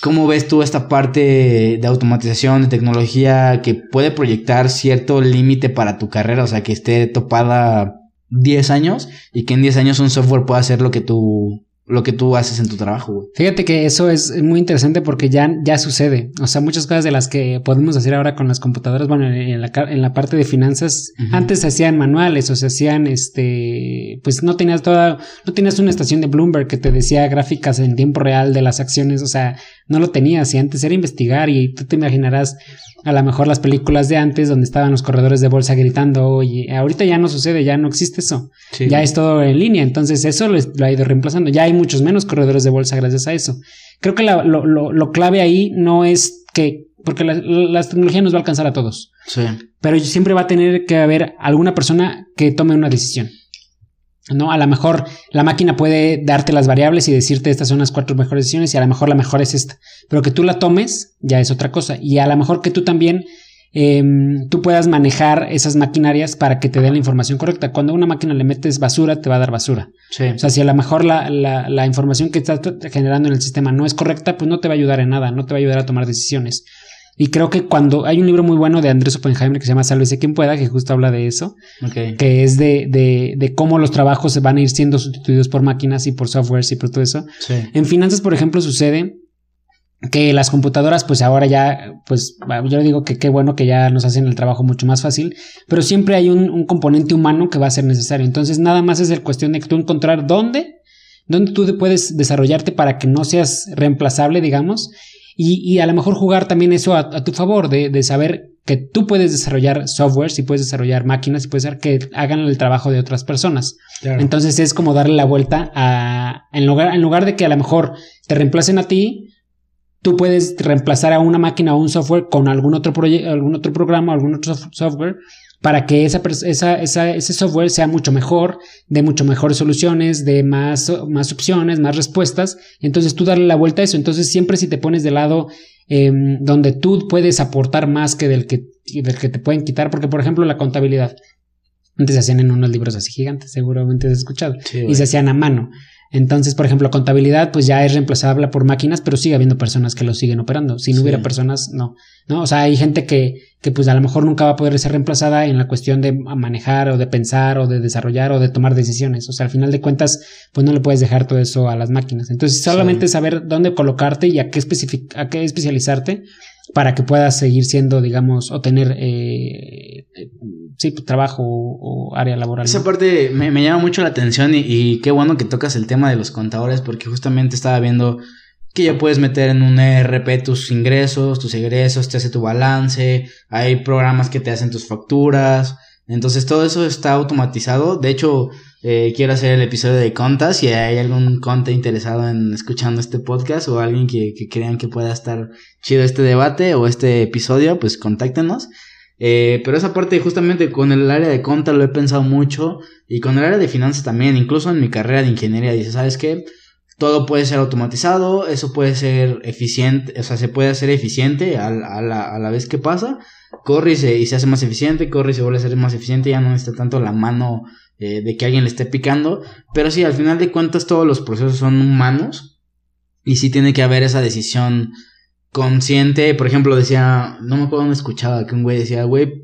¿Cómo ves tú esta parte de automatización, de tecnología que puede proyectar cierto límite para tu carrera? O sea, que esté topada 10 años y que en 10 años un software pueda hacer lo que tú lo que tú haces en tu trabajo, güey. Fíjate que eso es muy interesante porque ya, ya sucede. O sea, muchas cosas de las que podemos hacer ahora con las computadoras, bueno, en la, en la parte de finanzas, antes se hacían manuales o se hacían, este, pues no tenías toda, no tenías una estación de Bloomberg que te decía gráficas en tiempo real de las acciones, o sea, no lo tenías y antes era investigar y tú te imaginarás a lo mejor las películas de antes donde estaban los corredores de bolsa gritando, y ahorita ya no sucede, ya no existe eso. Ya es todo en línea, entonces eso lo, ha ido reemplazando. Ya hay muchos menos corredores de bolsa gracias a eso. Creo que lo, clave ahí no es que, porque la, la, tecnología nos va a alcanzar a todos. Sí. Pero siempre va a tener que haber alguna persona que tome una decisión. ¿No? A lo mejor la máquina puede darte las variables y decirte estas son las cuatro mejores decisiones y a lo mejor la mejor es esta. Pero que tú la tomes ya es otra cosa. Y a lo mejor que tú también em, tú puedas manejar esas maquinarias para que te den la información correcta. Cuando a una máquina le metes basura, te va a dar basura. O sea, si a lo mejor la, la, la información que estás generando en el sistema no es correcta, pues no te va a ayudar en nada, no te va a ayudar a tomar decisiones. Y creo que cuando hay un libro muy bueno de Andrés Oppenheimer que se llama Sálvese quien pueda, que justo habla de eso, que es de, de, de, cómo los trabajos se van a ir siendo sustituidos por máquinas y por softwares y por todo eso. En finanzas, por ejemplo, sucede que las computadoras, pues ahora ya, pues yo digo que qué bueno que ya nos hacen el trabajo mucho más fácil, pero siempre hay un, un componente humano que va a ser necesario. Entonces, nada más es el cuestión de que tú encontrar dónde, dónde tú puedes desarrollarte para que no seas reemplazable, digamos, y, a lo mejor jugar también eso a, tu favor, de, saber que tú puedes desarrollar software, si puedes desarrollar máquinas, y puedes hacer que hagan el trabajo de otras personas. Entonces es como darle la vuelta a, en lugar, en lugar de que a lo mejor te reemplacen a ti, tú puedes reemplazar a una máquina o un software con algún otro proyecto, algún otro programa, algún otro software para que esa, esa, ese software sea mucho mejor, de mucho mejores soluciones, de más, más opciones, más respuestas. Entonces tú darle la vuelta a eso. Entonces siempre si te pones de lado em, donde tú puedes aportar más que del, que del que te pueden quitar, porque por ejemplo la contabilidad. Antes se hacían en unos libros así gigantes, seguramente has escuchado. y se hacían a mano. Entonces, por ejemplo, contabilidad, pues ya es reemplazable por máquinas, pero sigue habiendo personas que lo siguen operando. Si no hubiera personas, no. ¿No? O sea, hay gente que, que pues a lo mejor nunca va a poder ser reemplazada en la cuestión de manejar o de pensar o de desarrollar o de tomar decisiones. O sea, al final de cuentas, pues no le puedes dejar todo eso a las máquinas. Entonces, solamente saber dónde colocarte y a qué, a qué especializarte para que puedas seguir siendo, digamos, o tener, eh, sí, trabajo o, área laboral. Esa parte me, llama mucho la atención y, y, qué bueno que tocas el tema de los contadores porque justamente estaba viendo que ya puedes meter en un ERP tus ingresos, tus egresos, te hace tu balance, hay programas que te hacen tus facturas, entonces todo eso está automatizado. De hecho, eh, quiero hacer el episodio de contas. Si hay algún conte interesado en escuchando este podcast o alguien que, crean que pueda estar chido este debate o este episodio, pues contáctenos. Eh, pero esa parte justamente con el área de conta lo he pensado mucho y con el área de finanzas también, incluso en mi carrera de ingeniería, dice, ¿sabes qué? Todo puede ser automatizado, eso puede ser eficiente, o sea, se puede hacer eficiente a, la, vez que pasa. Corre y se, y se hace más eficiente, corre y se vuelve a ser más eficiente, ya no necesita tanto la mano eh, de que alguien le esté picando, pero sí, al final de cuentas todos los procesos son humanos y sí tiene que haber esa decisión consciente, por ejemplo, decía, no me acuerdo dónde escuchaba que un güey decía, güey,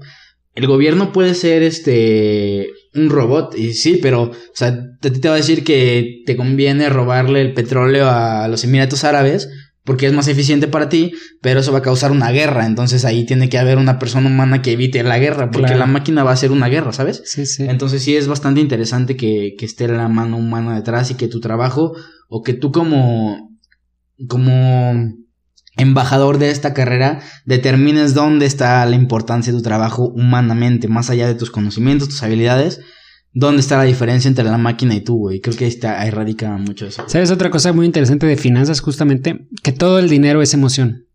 el gobierno puede ser este un robot y sí, pero o sea, a ti te va a decir que te conviene robarle el petróleo a los Emiratos Árabes porque es más eficiente para ti, pero eso va a causar una guerra. Entonces ahí tiene que haber una persona humana que evite la guerra, porque la máquina va a ser una guerra, ¿sabes? Sí, sí. Entonces sí es bastante interesante que, que esté la mano humana detrás y que tu trabajo, o que tú como, como embajador de esta carrera, determines dónde está la importancia de tu trabajo humanamente, más allá de tus conocimientos, tus habilidades dónde está la diferencia entre la máquina y tú, güey. Creo que ahí, está, ahí radica mucho eso. ¿Sabes otra cosa muy interesante de finanzas? Justamente que todo el dinero es emoción.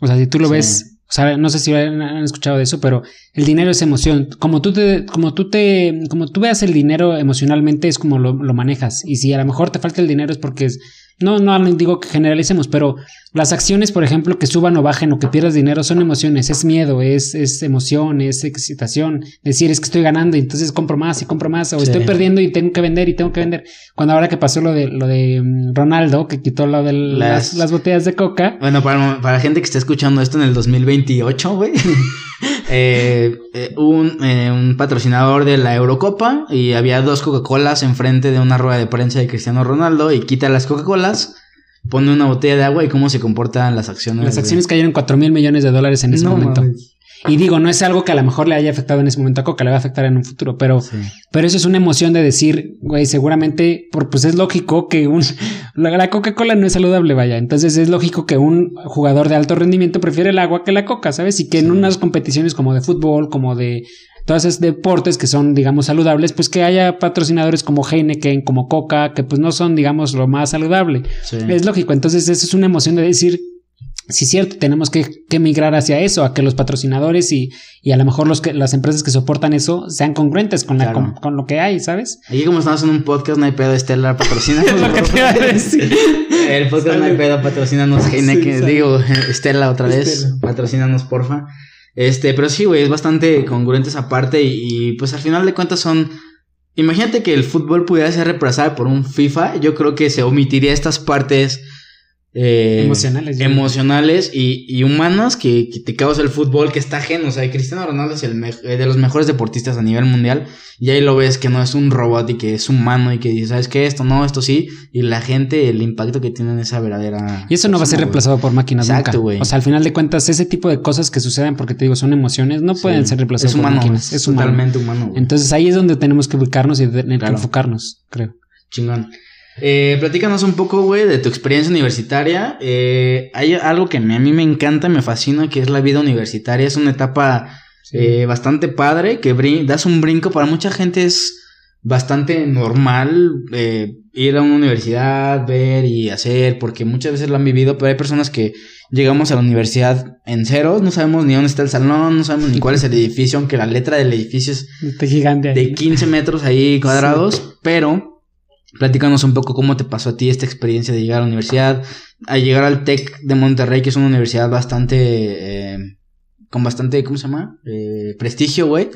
O sea, si tú lo ves, o sea, no sé si han escuchado de eso, pero el dinero es emoción. Como tú te, como tú te, como tú veas el dinero emocionalmente es como lo, lo manejas. Y si a lo mejor te falta el dinero es porque es, no, no digo que generalicemos, pero las acciones, por ejemplo, que suban o bajen o que pierdas dinero son emociones, es miedo, es, es emoción, es excitación. Decir, es que estoy ganando y entonces compro más y compro más, o estoy perdiendo y tengo que vender y tengo que vender. Cuando ahora que pasó lo de, lo de mm, Ronaldo, que quitó lo de las, las, botellas de coca. Bueno, para, para la gente que está escuchando esto en el 2028, güey. Eh, eh, un, eh, un, patrocinador de la Eurocopa y había dos Coca-Colas enfrente de una rueda de prensa de Cristiano Ronaldo y quita las Coca-Colas, pone una botella de agua y cómo se comportan las acciones. Las acciones cayeron 4 mil millones de dólares en ese momento. Y digo, no es algo que a lo mejor le haya afectado en ese momento a Coca, le va a afectar en un futuro, pero, pero eso es una emoción de decir, güey, seguramente, por, pues es lógico que un, la, Coca-Cola no es saludable, vaya. Entonces es lógico que un jugador de alto rendimiento prefiere el agua que la Coca, ¿sabes? Y que en unas competiciones como de fútbol, como de todos esos deportes que son, digamos, saludables, pues que haya patrocinadores como Heineken, como Coca, que pues no son, digamos, lo más saludable. Es lógico. Entonces, eso es una emoción de decir, sí es cierto, tenemos que, que, migrar hacia eso, a que los patrocinadores y, y a lo mejor los que, las empresas que soportan eso sean congruentes con, la, con, lo que hay, ¿sabes? Aquí como estamos en un podcast, no hay pedo, Estela, patrocina. El podcast no hay pedo, patrocínanos, que digo, Estela otra vez, patrocínanos, porfa. Este, pero sí, güey, es bastante congruente esa parte y, y pues al final de cuentas son... Imagínate que el fútbol pudiera ser reemplazado por un FIFA, yo creo que se omitiría estas partes eh, emocionales. Emocionales y, y humanas que, que, te causa el fútbol que está ajeno. O sea, Cristiano Ronaldo es el eh, de los mejores deportistas a nivel mundial. Y ahí lo ves que no es un robot y que es humano y que dice, ¿sabes qué? Esto no, esto sí. Y la gente, el impacto que tiene en esa verdadera. Y eso no va a ser reemplazado por máquinas Exacto, nunca. O sea, al final de cuentas, ese tipo de cosas que suceden, porque te digo, son emociones, no pueden ser reemplazadas por máquinas. Es, totalmente humano. Entonces ahí es donde tenemos que ubicarnos y tener que enfocarnos, creo. Chingón. Eh, platícanos un poco, güey, de tu experiencia universitaria. Eh, hay algo que a mí me encanta, me fascina, que es la vida universitaria. Es una etapa eh, bastante padre, que das un brinco. Para mucha gente es bastante normal eh, ir a una universidad, ver y hacer, porque muchas veces lo han vivido, pero hay personas que llegamos a la universidad en ceros, no sabemos ni dónde está el salón, no sabemos ni cuál es el edificio, aunque la letra del edificio es gigante de 15 metros ahí cuadrados, pero Platícanos un poco cómo te pasó a ti esta experiencia de llegar a la universidad, a llegar al TEC de Monterrey, que es una universidad bastante, eh, con bastante, ¿cómo se llama? Eh, prestigio, güey.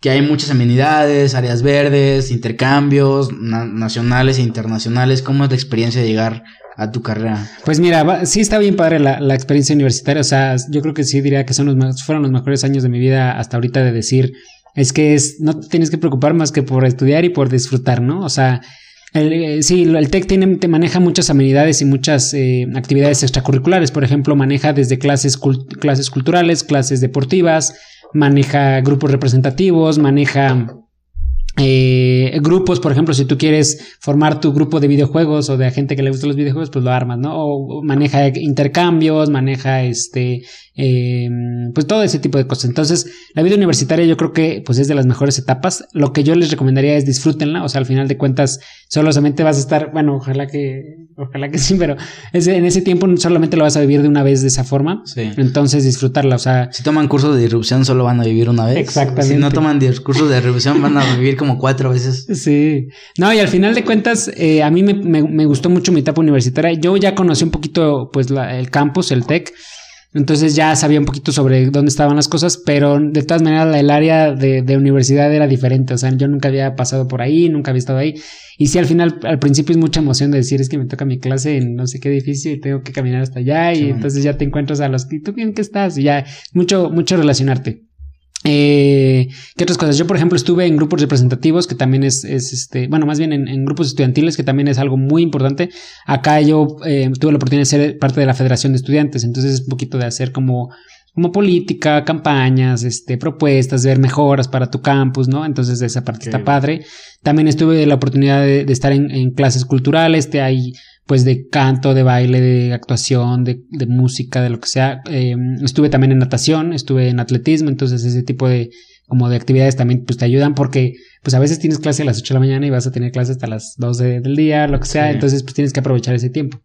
Que hay muchas amenidades, áreas verdes, intercambios nacionales e internacionales. ¿Cómo es la experiencia de llegar a tu carrera? Pues mira, sí está bien padre la, la, experiencia universitaria. O sea, yo creo que sí diría que son los, fueron los mejores años de mi vida hasta ahorita de decir, es que es, no te tienes que preocupar más que por estudiar y por disfrutar, ¿no? O sea, El, sí, el TEC te maneja muchas amenidades y muchas actividades extracurriculares. Por ejemplo, maneja desde clases, clases culturales, clases deportivas, maneja grupos representativos, maneja eh, grupos, por ejemplo, si tú quieres formar tu grupo de videojuegos o de gente que le gusta los videojuegos, pues lo armas, ¿no? O maneja intercambios, maneja este, eh, pues todo ese tipo de cosas. Entonces, la vida universitaria yo creo que pues es de las mejores etapas. Lo que yo les recomendaría es disfrútenla, o sea, al final de cuentas, solamente vas a estar, bueno, ojalá que, ojalá que sí, pero en ese tiempo solamente lo vas a vivir de una vez de esa forma. Sí. Entonces, disfrutarla, o sea. Si toman cursos de disrupción, solo van a vivir una vez. Exactamente. Si no toman cursos de disrupción, van a vivir como cuatro veces. Sí. No, y al final de cuentas, eh, a mí me, me, gustó mucho mi etapa universitaria. Yo ya conocí un poquito, pues, el campus, el TEC. Entonces ya sabía un poquito sobre dónde estaban las cosas, pero de todas maneras el área de, de, universidad era diferente. O sea, yo nunca había pasado por ahí, nunca había estado ahí. Y sí, al final, al principio es mucha emoción de decir, es que me toca mi clase en no sé qué edificio y tengo que caminar hasta allá. y entonces ya te encuentras a los, ¿y tú bien que estás? Y ya, mucho, mucho relacionarte. Eh, ¿Qué otras cosas? Yo, por ejemplo, estuve en grupos representativos, que también es, este, bueno, más bien en, grupos estudiantiles, que también es algo muy importante. Acá yo eh, tuve la oportunidad de ser parte de la Federación de Estudiantes, entonces es un poquito de hacer como, como política, campañas, este, propuestas, ver mejoras para tu campus, ¿no? Entonces esa parte está padre. También estuve la oportunidad de, estar en, en, clases culturales, te hay pues de canto, de baile, de actuación, de, de música, de lo que sea. Eh, estuve también en natación, estuve en atletismo, entonces ese tipo de como de actividades también pues te ayudan porque pues a veces tienes clase a las 8 de la mañana y vas a tener clase hasta las 2 del día, lo que sea, entonces pues tienes que aprovechar ese tiempo.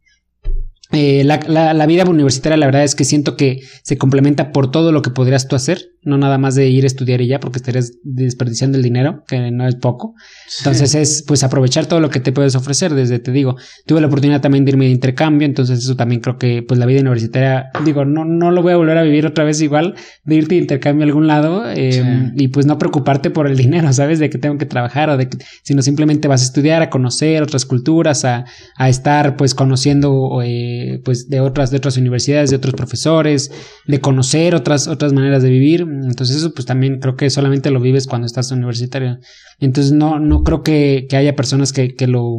Eh, la, la, la, vida universitaria, la verdad es que siento que se complementa por todo lo que podrías tú hacer, no nada más de ir a estudiar y ya, porque estarías desperdiciando el dinero, que no es poco. Entonces es pues aprovechar todo lo que te puedes ofrecer, desde te digo, tuve la oportunidad también de irme de intercambio, entonces eso también creo que pues la vida universitaria, digo, no, no lo voy a volver a vivir otra vez igual, de irte de intercambio a algún lado eh, y pues no preocuparte por el dinero, ¿sabes? De que tengo que trabajar o de que, sino simplemente vas a estudiar, a conocer otras culturas, a, a estar pues conociendo eh, pues de otras, de otras universidades, de otros profesores, de conocer otras, otras maneras de vivir. Entonces eso pues también creo que solamente lo vives cuando estás universitario. Entonces no, no creo que, que haya personas que, que lo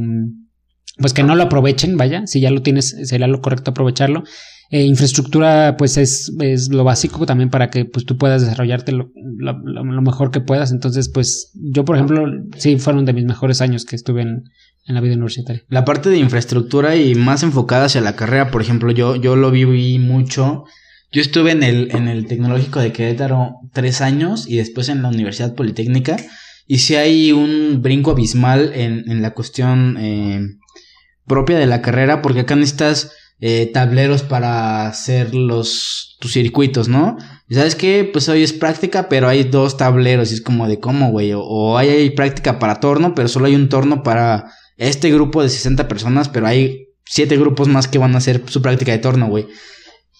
pues que no lo aprovechen, vaya, si ya lo tienes, sería lo correcto aprovecharlo. Eh, infraestructura, pues es, es, lo básico también para que pues tú puedas desarrollarte lo, lo, lo, mejor que puedas. Entonces, pues yo, por ejemplo, sí fueron de mis mejores años que estuve en, en la vida universitaria. La parte de infraestructura y más enfocada hacia la carrera, por ejemplo, yo, yo lo viví mucho. Yo estuve en el, en el Tecnológico de Querétaro tres años y después en la Universidad Politécnica. Y si hay un brinco abismal en, en la cuestión eh, propia de la carrera, porque acá necesitas eh, tableros para hacer los tus circuitos, ¿no? Y sabes qué, pues hoy es práctica, pero hay dos tableros y es como de cómo, güey. O, hay, hay práctica para torno, pero solo hay un torno para este grupo de 60 personas, pero hay 7 grupos más que van a hacer su práctica de torno, güey.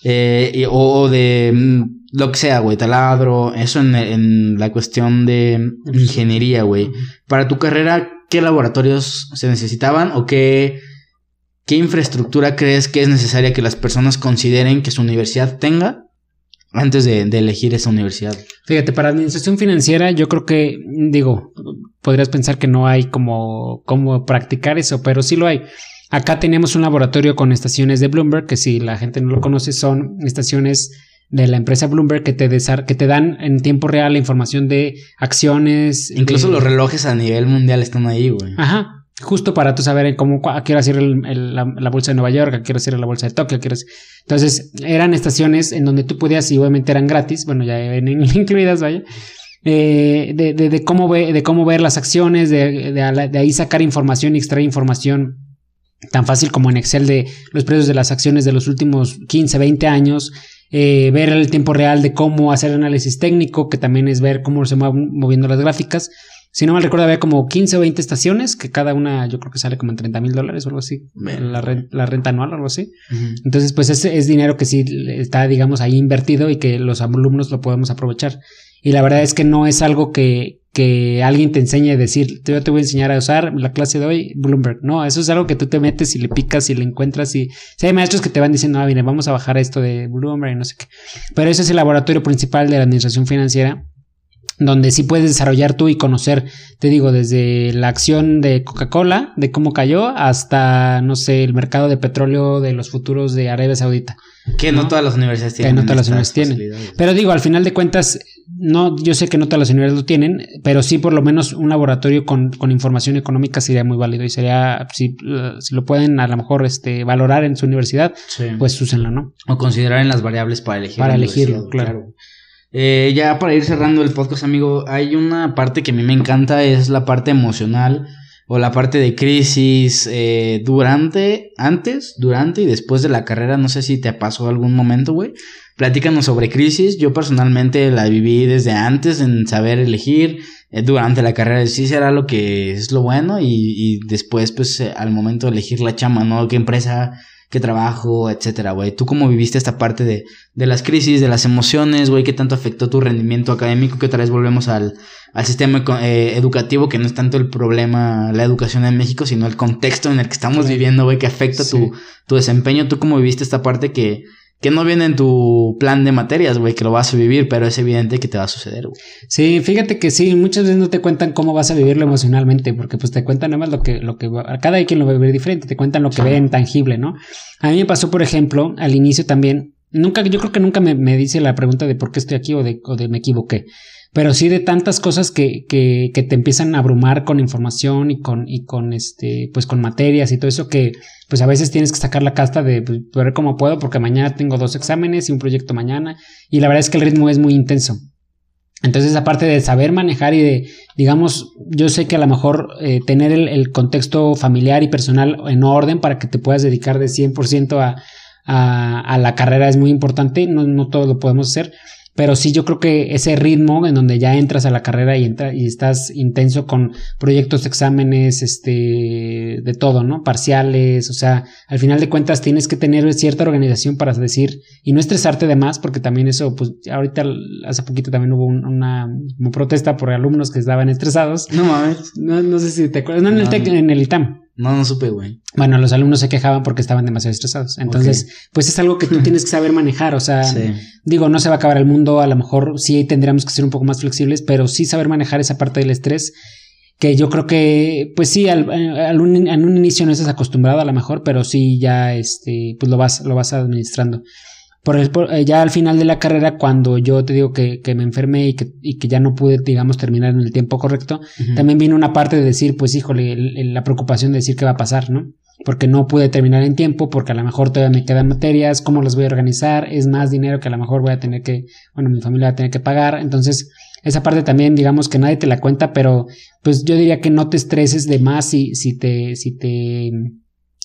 Eh, o de mm, lo que sea, güey, taladro, eso en, en la cuestión de ingeniería, güey. Para tu carrera, ¿qué laboratorios se necesitaban o qué, qué infraestructura crees que es necesaria que las personas consideren que su universidad tenga antes de, elegir esa universidad. Fíjate, para administración financiera yo creo que, digo, podrías pensar que no hay como, como practicar eso, pero sí lo hay. Acá tenemos un laboratorio con estaciones de Bloomberg, que si la gente no lo conoce, son estaciones de la empresa Bloomberg que te, que te dan en tiempo real la información de acciones. Incluso los relojes a nivel mundial están ahí, güey. Ajá justo para tú saber cómo a qué hora cierra la, bolsa de Nueva York, a qué hora cierra la bolsa de Tokio, a qué Entonces, eran estaciones en donde tú podías, y obviamente eran gratis, bueno, ya ven incluidas, vaya, eh, de, de, de, cómo de cómo ver las acciones, de, de, ahí sacar información y extraer información tan fácil como en Excel de los precios de las acciones de los últimos 15, 20 años, eh, ver el tiempo real de cómo hacer análisis técnico, que también es ver cómo se van moviendo las gráficas. Si no mal recuerdo, había como 15 o 20 estaciones, que cada una yo creo que sale como en 30 mil dólares o algo así, la, renta anual o algo así. Entonces, pues ese es dinero que sí está, digamos, ahí invertido y que los alumnos lo podemos aprovechar. Y la verdad es que no es algo que, que alguien te enseñe a decir, yo te voy a enseñar a usar la clase de hoy, Bloomberg. No, eso es algo que tú te metes y le picas y le encuentras y si hay maestros que te van diciendo, ah, mire, vamos a bajar esto de Bloomberg y no sé qué. Pero ese es el laboratorio principal de la administración financiera donde sí puedes desarrollar tú y conocer, te digo, desde la acción de Coca-Cola, de cómo cayó, hasta, no sé, el mercado de petróleo de los futuros de Arabia Saudita. Que no, todas las universidades tienen. Que no todas las universidades tienen. Pero digo, al final de cuentas, no, yo sé que no todas las universidades lo tienen, pero sí por lo menos un laboratorio con, con información económica sería muy válido y sería, si, si, lo pueden a lo mejor este, valorar en su universidad, pues úsenlo, ¿no? O considerar en las variables para elegir. Para elegirlo, claro. Eh, ya para ir cerrando el podcast, amigo, hay una parte que a mí me encanta, es la parte emocional o la parte de crisis eh, durante, antes, durante y después de la carrera. No sé si te pasó algún momento, güey. Platícanos sobre crisis. Yo personalmente la viví desde antes en saber elegir. Eh, durante la carrera sí será lo que es lo bueno y, y después pues eh, al momento de elegir la chama, ¿no? ¿Qué empresa qué trabajo, etcétera, güey. ¿Tú cómo viviste esta parte de, de las crisis, de las emociones, güey? ¿Qué tanto afectó tu rendimiento académico? Que otra vez volvemos al, al sistema eh, educativo, que no es tanto el problema la educación en México, sino el contexto en el que estamos viviendo, güey, que afecta tu, tu desempeño. ¿Tú cómo viviste esta parte que, que no viene en tu plan de materias, güey, que lo vas a vivir, pero es evidente que te va a suceder, güey. Sí, fíjate que sí, muchas veces no te cuentan cómo vas a vivirlo emocionalmente, porque pues te cuentan nada más lo que, lo que, cada quien lo va a vivir diferente, te cuentan lo que ven tangible, ¿no? A mí me pasó, por ejemplo, al inicio también, nunca, yo creo que nunca me, me dice la pregunta de por qué estoy aquí o de, o de me equivoqué pero sí de tantas cosas que, que, que, te empiezan a abrumar con información y con, y con este, pues con materias y todo eso que, pues a veces tienes que sacar la casta de pues, ver cómo puedo, porque mañana tengo dos exámenes y un proyecto mañana, y la verdad es que el ritmo es muy intenso. Entonces, aparte de saber manejar y de, digamos, yo sé que a lo mejor eh, tener el, contexto familiar y personal en orden para que te puedas dedicar de 100% a, a, a la carrera es muy importante, no, no todo lo podemos hacer, pero sí, yo creo que ese ritmo en donde ya entras a la carrera y, entra, y estás intenso con proyectos, exámenes, este, de todo, ¿no? Parciales, o sea, al final de cuentas tienes que tener cierta organización para decir, y no estresarte de más, porque también eso, pues, ahorita hace poquito también hubo una protesta por alumnos que estaban estresados. No mames. No, no sé si te acuerdas, no, en, el en el ITAM. No, no supe, güey. Bueno, los alumnos se quejaban porque estaban demasiado estresados. Entonces, pues es algo que tú tienes que saber manejar. O sea, digo, no se va a acabar el mundo. A lo mejor sí tendríamos que ser un poco más flexibles, pero sí saber manejar esa parte del estrés. Que yo creo que, pues sí, al, al un, en un inicio no estás acostumbrado a lo mejor, pero sí ya, este, pues lo vas, lo vas administrando. Por, eh, ya al final de la carrera, cuando yo te digo que, que me enfermé y que, y que, ya no pude, digamos, terminar en el tiempo correcto, también vino una parte de decir, pues híjole, la preocupación de decir qué va a pasar, ¿no? Porque no pude terminar en tiempo, porque a lo mejor todavía me quedan materias, cómo las voy a organizar, es más dinero que a lo mejor voy a tener que, bueno, mi familia va a tener que pagar, entonces esa parte también, digamos que nadie te la cuenta, pero pues yo diría que no te estreses de más si, si te, si te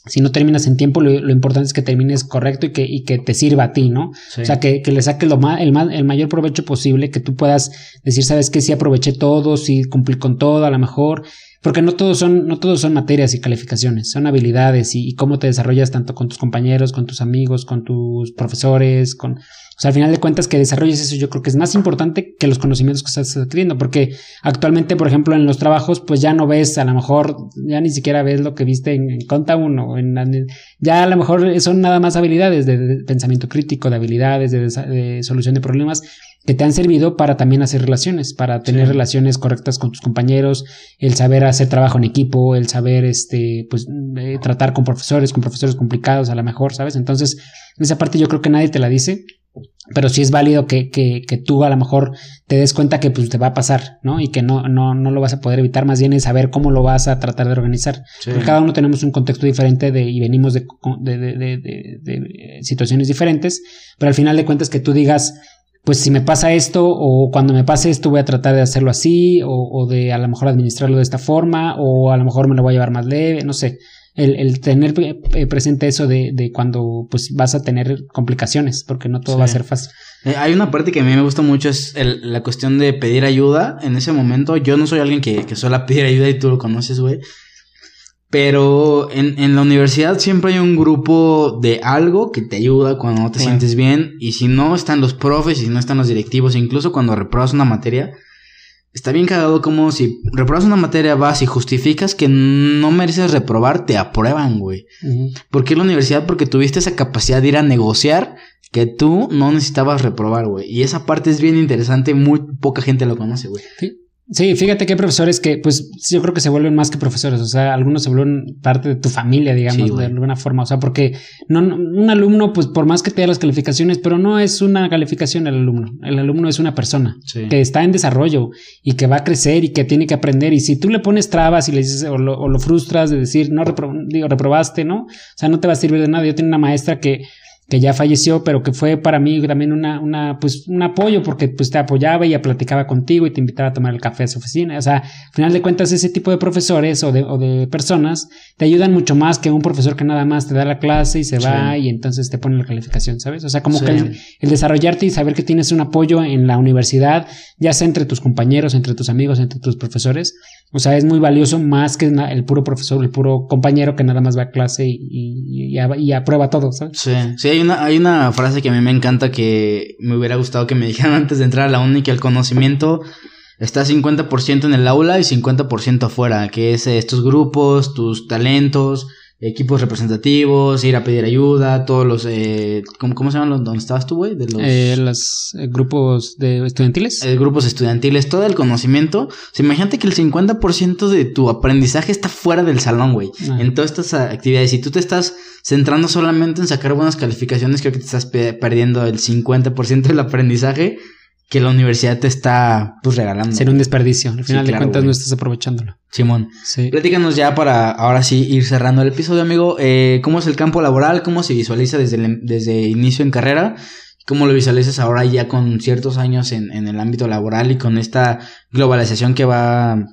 si no terminas en tiempo, lo, importante es que termines correcto y que, y que te sirva a ti, ¿no? O sea, que, que le saques lo más, el, el mayor provecho posible, que tú puedas decir, sabes que si aproveché todo, si cumplí con todo, a lo mejor, porque no todos son, no todos son materias y calificaciones, son habilidades y, y cómo te desarrollas tanto con tus compañeros, con tus amigos, con tus profesores, con, o sea, al final de cuentas que desarrolles eso yo creo que es más importante que los conocimientos que estás adquiriendo, porque actualmente, por ejemplo, en los trabajos, pues ya no ves, a lo mejor ya ni siquiera ves lo que viste en, Conta 1, en, ya a lo mejor son nada más habilidades de, pensamiento crítico, de habilidades, de, solución de problemas que te han servido para también hacer relaciones, para tener relaciones correctas con tus compañeros, el saber hacer trabajo en equipo, el saber, este, pues, eh, tratar con profesores, con profesores complicados a lo mejor, ¿sabes? Entonces, esa parte yo creo que nadie te la dice pero sí es válido que, que, que, tú a lo mejor te des cuenta que pues te va a pasar, ¿no? Y que no, no, no lo vas a poder evitar, más bien es saber cómo lo vas a tratar de organizar. Porque cada uno tenemos un contexto diferente de, y venimos de, de, de, de, situaciones diferentes, pero al final de cuentas que tú digas, pues si me pasa esto o cuando me pase esto voy a tratar de hacerlo así o, o de a lo mejor administrarlo de esta forma o a lo mejor me lo voy a llevar más leve, no sé el, tener eh, presente eso de, de, cuando pues vas a tener complicaciones, porque no todo va a ser fácil. Eh, hay una parte que a mí me gusta mucho, es la cuestión de pedir ayuda. En ese momento, yo no soy alguien que, que suele pedir ayuda y tú lo conoces, güey. Pero en, en, la universidad siempre hay un grupo de algo que te ayuda cuando no te sientes bien. Y si no están los profes, y si no están los directivos, incluso cuando repruebas una materia, Está bien cagado como si reprobas una materia, vas y justificas que no mereces reprobar, te aprueban, güey. ¿Por qué la universidad? Porque tuviste esa capacidad de ir a negociar que tú no necesitabas reprobar, güey. Y esa parte es bien interesante, muy poca gente lo conoce, güey. Sí, fíjate que hay profesores que, pues, yo creo que se vuelven más que profesores, o sea, algunos se vuelven parte de tu familia, digamos, de alguna forma, o sea, porque no, un alumno, pues, por más que te dé las calificaciones, pero no es una calificación el alumno, el alumno es una persona que está en desarrollo y que va a crecer y que tiene que aprender, y si tú le pones trabas y le dices, o lo, frustras de decir, no, digo, reprobaste, ¿no? O sea, no te va a servir de nada. Yo tengo una maestra que que ya falleció, pero que fue para mí también una, una, pues, un apoyo porque pues te apoyaba y platicaba contigo y te invitaba a tomar el café a su oficina. O sea, al final de cuentas, ese tipo de profesores o de, o de personas te ayudan mucho más que un profesor que nada más te da la clase y se va y entonces te pone la calificación, ¿sabes? O sea, como que el, desarrollarte y saber que tienes un apoyo en la universidad, ya sea entre tus compañeros, entre tus amigos, entre tus profesores, o sea, es muy valioso más que el puro profesor, el puro compañero que nada más va a clase y, y, aprueba todo, ¿sabes? Sí, sí, hay una, hay una frase que a mí me encanta que me hubiera gustado que me dijeran antes de entrar a la uni, que el conocimiento está 50% en el aula y 50% afuera, que es estos grupos, tus talentos, equipos representativos, ir a pedir ayuda, todos los... Eh, ¿cómo, ¿cómo, se llaman los... ¿Dónde estabas tú, güey? De los... Eh, los eh, grupos de estudiantiles. Eh, grupos estudiantiles, todo el conocimiento. O imagínate que el 50% de tu aprendizaje está fuera del salón, güey. En todas estas actividades. Si tú te estás centrando solamente en sacar buenas calificaciones, creo que te estás perdiendo el 50% del aprendizaje que la universidad te está pues regalando. Ser un desperdicio. Al final de cuentas no estás aprovechándolo. Simón. Sí. Platícanos ya para ahora sí ir cerrando el episodio, amigo. Eh, ¿Cómo es el campo laboral? ¿Cómo se visualiza desde, el, desde inicio en carrera? ¿Cómo lo visualizas ahora ya con ciertos años en, en el ámbito laboral y con esta globalización que va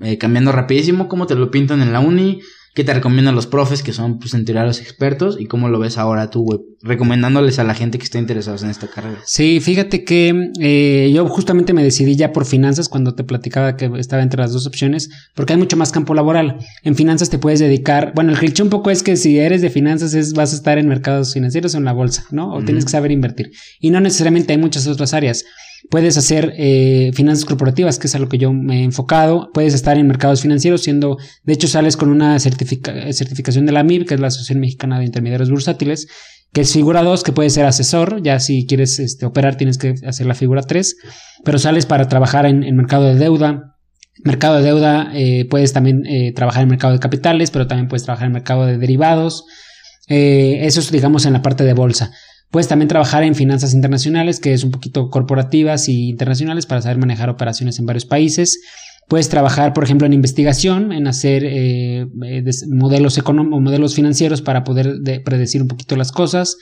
eh, cambiando rapidísimo? ¿Cómo te lo pintan en la uni? ¿Qué te recomiendan los profes que son, pues, en teoría los expertos? ¿Y cómo lo ves ahora tú, güey? Recomendándoles a la gente que está interesada en esta carrera. Sí, fíjate que eh, yo justamente me decidí ya por finanzas cuando te platicaba que estaba entre las dos opciones, porque hay mucho más campo laboral. En finanzas te puedes dedicar, bueno, el cliché un poco es que si eres de finanzas es, vas a estar en mercados financieros o en la bolsa, ¿no? O tienes que saber invertir. Y no necesariamente hay muchas otras áreas. Puedes hacer eh, finanzas corporativas, que es a lo que yo me he enfocado. Puedes estar en mercados financieros, siendo, de hecho, sales con una certificación de la MIB, que es la Asociación Mexicana de Intermediarios Bursátiles, que es figura 2, que puede ser asesor. Ya si quieres este, operar, tienes que hacer la figura 3, pero sales para trabajar en, mercado de deuda. Mercado de deuda, eh, puedes también eh, trabajar en mercado de capitales, pero también puedes trabajar en mercado de derivados. eso es, digamos, en la parte de bolsa. Puedes también trabajar en finanzas internacionales, que es un poquito corporativas y internacionales para saber manejar operaciones en varios países. Puedes trabajar, por ejemplo, en investigación, en hacer eh, eh, modelos modelos financieros para poder predecir un poquito las cosas.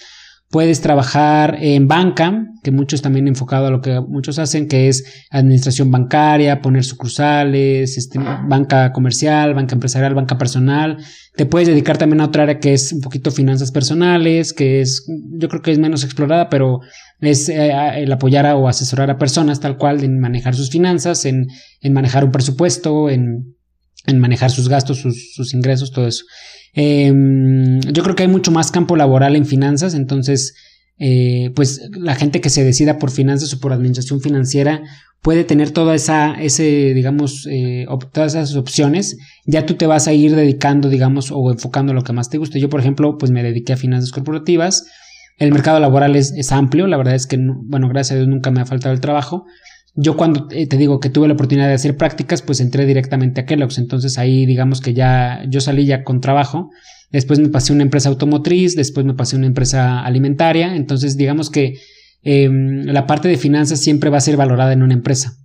Puedes trabajar en banca, que muchos también enfocado a lo que muchos hacen, que es administración bancaria, poner sucursales, este, banca comercial, banca empresarial, banca personal. Te puedes dedicar también a otra área que es un poquito finanzas personales, que es, yo creo que es menos explorada, pero es eh, el apoyar o asesorar a personas tal cual en manejar sus finanzas, en, en manejar un presupuesto, en, manejar sus gastos, sus ingresos, todo eso. Em, yo creo que hay mucho más campo laboral en finanzas, entonces, eh, pues la gente que se decida por finanzas o por administración financiera puede tener toda esa, ese, digamos, eh, todas esas opciones. Ya tú te vas a ir dedicando, digamos, o enfocando lo que más te guste. Yo, por ejemplo, pues me dediqué a finanzas corporativas. El mercado laboral es, es amplio, la verdad es que, bueno, gracias a Dios nunca me ha faltado el trabajo. Yo cuando eh, te digo que tuve la oportunidad de hacer prácticas, pues entré directamente a Kellogg's. Entonces ahí digamos que ya yo salí ya con trabajo. Después me pasé a una empresa automotriz, después me pasé a una empresa alimentaria. Entonces digamos que em, la parte de finanzas siempre va a ser valorada en una empresa.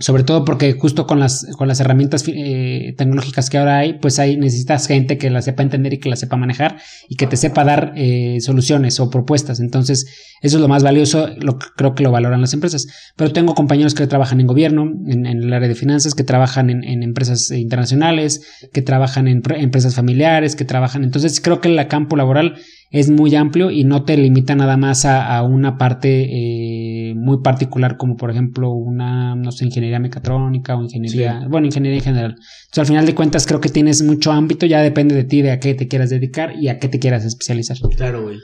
Sobre todo porque justo con las, con las herramientas eh, tecnológicas que ahora hay, pues ahí necesitas gente que la sepa entender y que la sepa manejar y que te sepa dar eh, soluciones o propuestas. Entonces, eso es lo más valioso, lo creo que lo valoran las empresas. Pero tengo compañeros que trabajan en gobierno, en, el área de finanzas, que trabajan en, empresas internacionales, que trabajan en empresas familiares, que trabajan. Entonces, creo que el campo laboral es muy amplio y no te limita nada más a, una parte eh, muy particular como por ejemplo una, no sé, ingeniería mecatrónica o ingeniería, bueno, ingeniería en general. Entonces al final de cuentas creo que tienes mucho ámbito, ya depende de ti de a qué te quieras dedicar y a qué te quieras especializar. Claro, güey.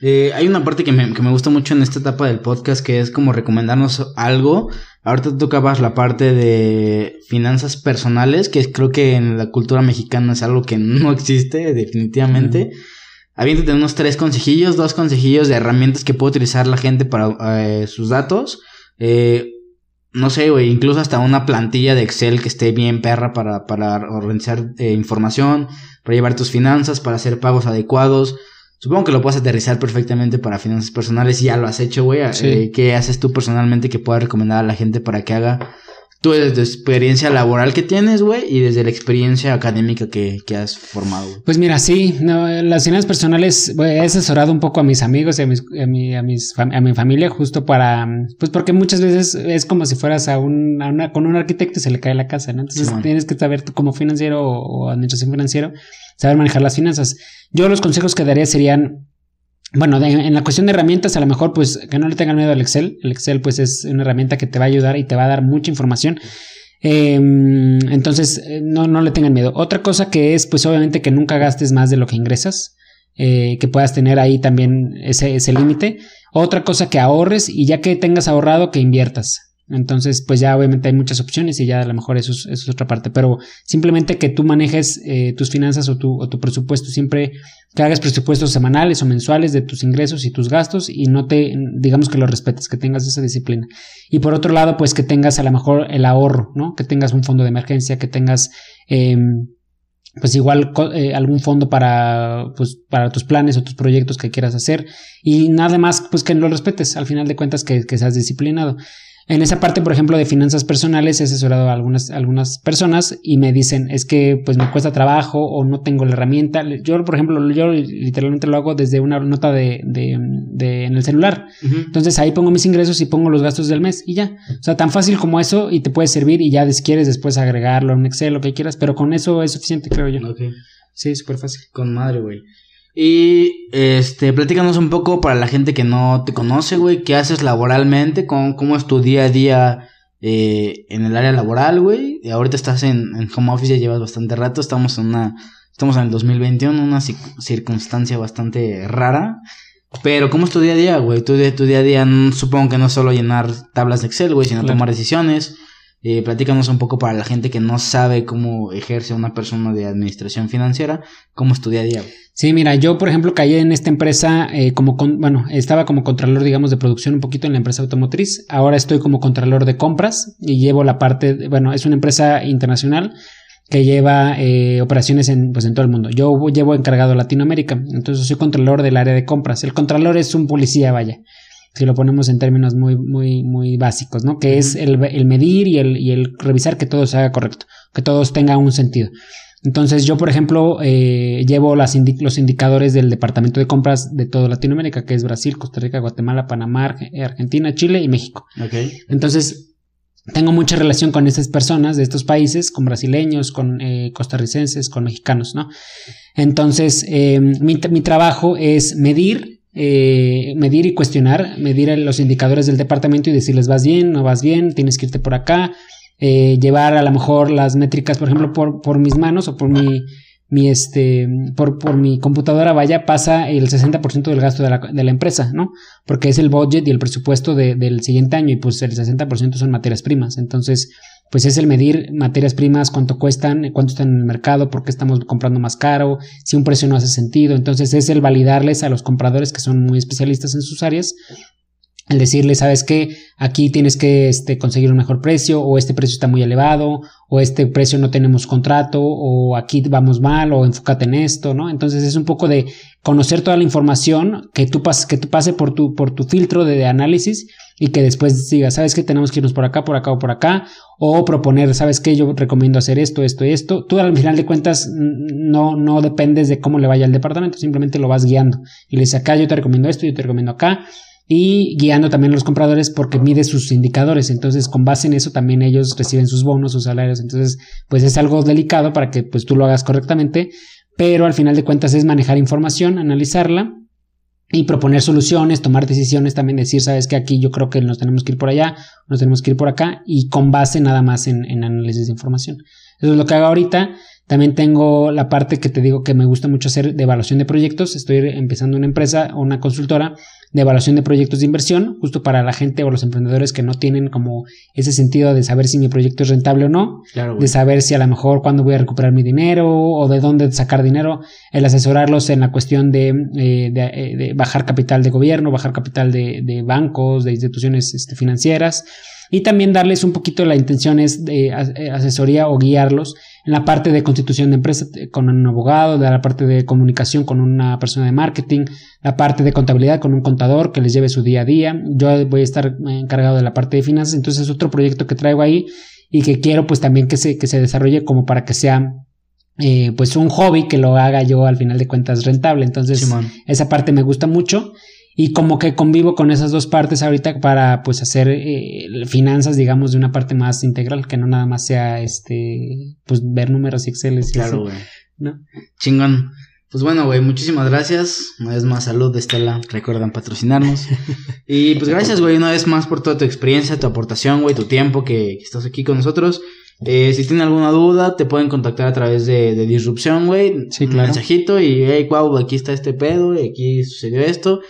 Eh, hay una parte que me, que me gusta mucho en esta etapa del podcast que es como recomendarnos algo. Ahorita tocabas la parte de finanzas personales, que creo que en la cultura mexicana es algo que no existe definitivamente. Aviéntate unos tres consejillos, dos consejillos de herramientas que puede utilizar la gente para eh, sus datos. Eh, no sé, güey, incluso hasta una plantilla de Excel que esté bien perra para, para organizar eh, información, para llevar tus finanzas, para hacer pagos adecuados. Supongo que lo puedes aterrizar perfectamente para finanzas personales y ya lo has hecho, güey. Eh, ¿Qué haces tú personalmente que puedas recomendar a la gente para que haga tú desde tu experiencia laboral que tienes, güey, y desde la experiencia académica que, que has formado. Pues mira, sí, no, las finanzas personales he asesorado un poco a mis amigos y a, mis, a, mi, a, mis, a mi familia justo para, pues porque muchas veces es como si fueras a, un, a una, con un arquitecto y se le cae la casa, ¿no? Entonces tienes que saber tú como financiero o, o administración financiera, saber manejar las finanzas. Yo los consejos que daría serían bueno, en la cuestión de herramientas, a lo mejor, pues que no le tengan miedo al Excel. El Excel, pues es una herramienta que te va a ayudar y te va a dar mucha información. Em, entonces, eh, no, no le tengan miedo. Otra cosa que es, pues obviamente que nunca gastes más de lo que ingresas. Eh, que puedas tener ahí también ese, ese límite. Otra cosa que ahorres y ya que tengas ahorrado, que inviertas. Entonces, pues ya obviamente hay muchas opciones y ya a lo mejor eso es, otra parte, pero simplemente que tú manejes eh, tus finanzas o tu, o tu, presupuesto, siempre que hagas presupuestos semanales o mensuales de tus ingresos y tus gastos y no te, digamos que lo respetes, que tengas esa disciplina. Y por otro lado, pues que tengas a lo mejor el ahorro, ¿no? Que tengas un fondo de emergencia, que tengas... Em, pues igual eh, algún fondo para, pues, para tus planes o tus proyectos que quieras hacer y nada más pues que lo respetes al final de cuentas que, que seas disciplinado en esa parte, por ejemplo, de finanzas personales, he asesorado a algunas, algunas personas y me dicen, es que pues me cuesta trabajo o no tengo la herramienta. Yo, por ejemplo, yo literalmente lo hago desde una nota de, de, de en el celular. Entonces ahí pongo mis ingresos y pongo los gastos del mes y ya. O sea, tan fácil como eso y te puede servir y ya si quieres después agregarlo en Excel, lo que quieras, pero con eso es suficiente, creo yo. Sí, súper fácil. Con madre, güey. Y este, platícanos un poco para la gente que no te conoce, güey, qué haces laboralmente, cómo, cómo es tu día a día eh, en el área laboral, güey. Y ahorita estás en, en home office, ya llevas bastante rato, estamos en una, estamos en el 2021, una circunstancia bastante rara. Pero ¿cómo es tu día a día, güey? Tu, tu día a día supongo que no es solo llenar tablas de Excel, güey, sino tomar decisiones. Eh, platícanos un poco para la gente que no sabe cómo ejerce una persona de administración financiera, cómo es tu día a día. Sí, mira, yo por ejemplo caí en esta empresa eh, como, con, bueno, estaba como contralor, digamos, de producción un poquito en la empresa automotriz. Ahora estoy como contralor de compras y llevo la parte, bueno, es una empresa internacional que lleva eh, operaciones en, pues, en todo el mundo. Yo llevo encargado Latinoamérica, entonces soy contralor del área de compras. El contralor es un policía, vaya si lo ponemos en términos muy, muy, muy básicos, ¿no? Que es el, medir y el, y el, revisar que todo se haga correcto, que todos tengan un sentido. Entonces yo, por ejemplo, eh, llevo las los indicadores del Departamento de Compras de toda Latinoamérica, que es Brasil, Costa Rica, Guatemala, Panamá, Argentina, Chile y México. Okay. Entonces, tengo mucha relación con estas personas de estos países, con brasileños, con eh, costarricenses, con mexicanos, ¿no? Entonces, eh, mi, mi trabajo es medir eh, medir y cuestionar, medir los indicadores del departamento y decirles vas bien, no vas bien, tienes que irte por acá, eh, llevar a lo mejor las métricas, por ejemplo, por, por mis manos o por mi, mi este, por, por mi computadora, vaya, pasa el 60% del gasto de la, de la, empresa, ¿no? Porque es el budget y el presupuesto del siguiente año y pues el 60% son materias primas. Entonces, pues es el medir materias primas, cuánto cuestan, cuánto están en el mercado, por qué estamos comprando más caro, si un precio no hace sentido. Entonces es el validarles a los compradores que son muy especialistas en sus áreas, el decirles, sabes que aquí tienes que este, conseguir un mejor precio, o este precio está muy elevado, o este precio no tenemos contrato, o aquí vamos mal, o enfócate en esto, ¿no? Entonces es un poco de conocer toda la información que tú, pas que tú pase por tu, por tu filtro de, análisis y que después diga, sabes que tenemos que irnos por acá, por acá o por acá, o proponer, sabes que yo recomiendo hacer esto, esto y esto. Tú al final de cuentas no, no dependes de cómo le vaya al departamento, simplemente lo vas guiando. Y le dices acá yo te recomiendo esto, yo te recomiendo acá y guiando también a los compradores porque mide sus indicadores. Entonces, con base en eso también ellos reciben sus bonos, sus salarios. Entonces, pues es algo delicado para que pues tú lo hagas correctamente, pero al final de cuentas es manejar información, analizarla y proponer soluciones, tomar decisiones, también decir, sabes que aquí yo creo que nos tenemos que ir por allá, nos tenemos que ir por acá y con base nada más en, análisis de información. Eso es lo que hago ahorita. También tengo la parte que te digo que me gusta mucho hacer de evaluación de proyectos. Estoy empezando una empresa o una consultora de evaluación de proyectos de inversión, justo para la gente o los emprendedores que no tienen como ese sentido de saber si mi proyecto es rentable o no, de saber si a lo mejor cuándo voy a recuperar mi dinero o de dónde sacar dinero, el asesorarlos en la cuestión de, eh, eh, de, bajar capital de gobierno, bajar capital de, de bancos, de instituciones este, financieras y también darles un poquito la intención es de eh, asesoría o guiarlos en la parte de constitución de empresa eh, con un abogado, de la parte de comunicación con una persona de marketing, la parte de contabilidad con un contador que les lleve su día a día. Yo voy a estar encargado de la parte de finanzas, entonces es otro proyecto que traigo ahí y que quiero pues también que se, que se desarrolle como para que sea eh, pues un hobby que lo haga yo al final de cuentas rentable. Entonces esa parte me gusta mucho y como que convivo con esas dos partes ahorita para pues hacer eh, finanzas digamos de una parte más integral que no nada más sea este pues ver números y Excel claro güey ¿no? chingón pues bueno güey muchísimas gracias una vez más salud Estela recuerdan patrocinarnos y pues gracias güey una vez más por toda tu experiencia tu aportación güey tu tiempo que, estás aquí con nosotros eh, si tienen alguna duda, te pueden contactar a través de, de Disrupción, güey. Sí, claro. Un mensajito y, hey, wow, aquí está este pedo, y aquí sucedió esto.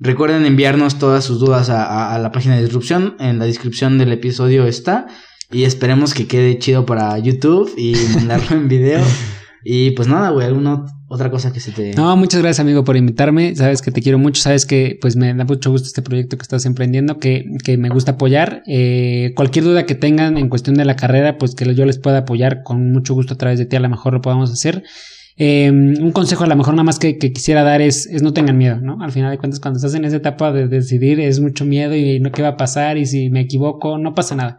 Recuerden enviarnos todas sus dudas a, la página de disrupción. En la descripción del episodio está. Y esperemos que quede chido para YouTube y mandarlo en video. Y pues nada, güey, alguna otra cosa que se te... No, muchas gracias amigo por invitarme. Sabes que te quiero mucho, sabes que pues me da mucho gusto este proyecto que estás emprendiendo, que, que me gusta apoyar. Eh, cualquier duda que tengan en cuestión de la carrera, pues que yo les pueda apoyar con mucho gusto a través de ti, a lo mejor lo podamos hacer. Em, un consejo a lo mejor nada más que, quisiera dar es, es, no tengan miedo, ¿no? Al final de cuentas, cuando estás en esa etapa de decidir, es mucho miedo y no qué va a pasar y si me equivoco, no pasa nada.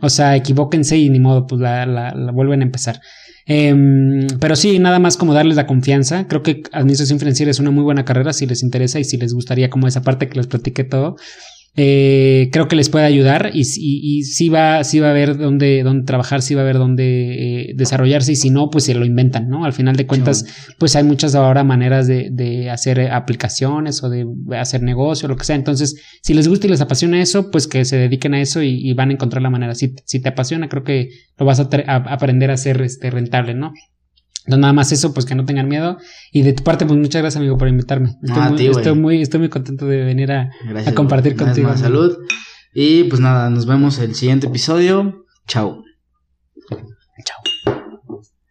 O sea, equivóquense y ni modo, pues la, la, la vuelven a empezar. Em, pero sí, nada más como darles la confianza. Creo que administración financiera es una muy buena carrera si les interesa y si les gustaría como esa parte que les platiqué todo. Eh, creo que les puede ayudar y, y, y, sí va, sí va a ver dónde, dónde trabajar, sí va a ver dónde eh, desarrollarse y si no, pues se lo inventan, ¿no? Al final de cuentas, pues hay muchas ahora maneras de, de, hacer aplicaciones o de hacer negocio, lo que sea. Entonces, si les gusta y les apasiona eso, pues que se dediquen a eso y, van a encontrar la manera. Si, si te apasiona, creo que lo vas a, a aprender a ser este, rentable, ¿no? Entonces, nada más eso, pues que no tengan miedo. Y de tu parte, pues muchas gracias, amigo, por invitarme. Estoy, muy, estoy, muy, contento de venir a, a compartir contigo. salud. Y pues nada, nos vemos el siguiente episodio. Chao.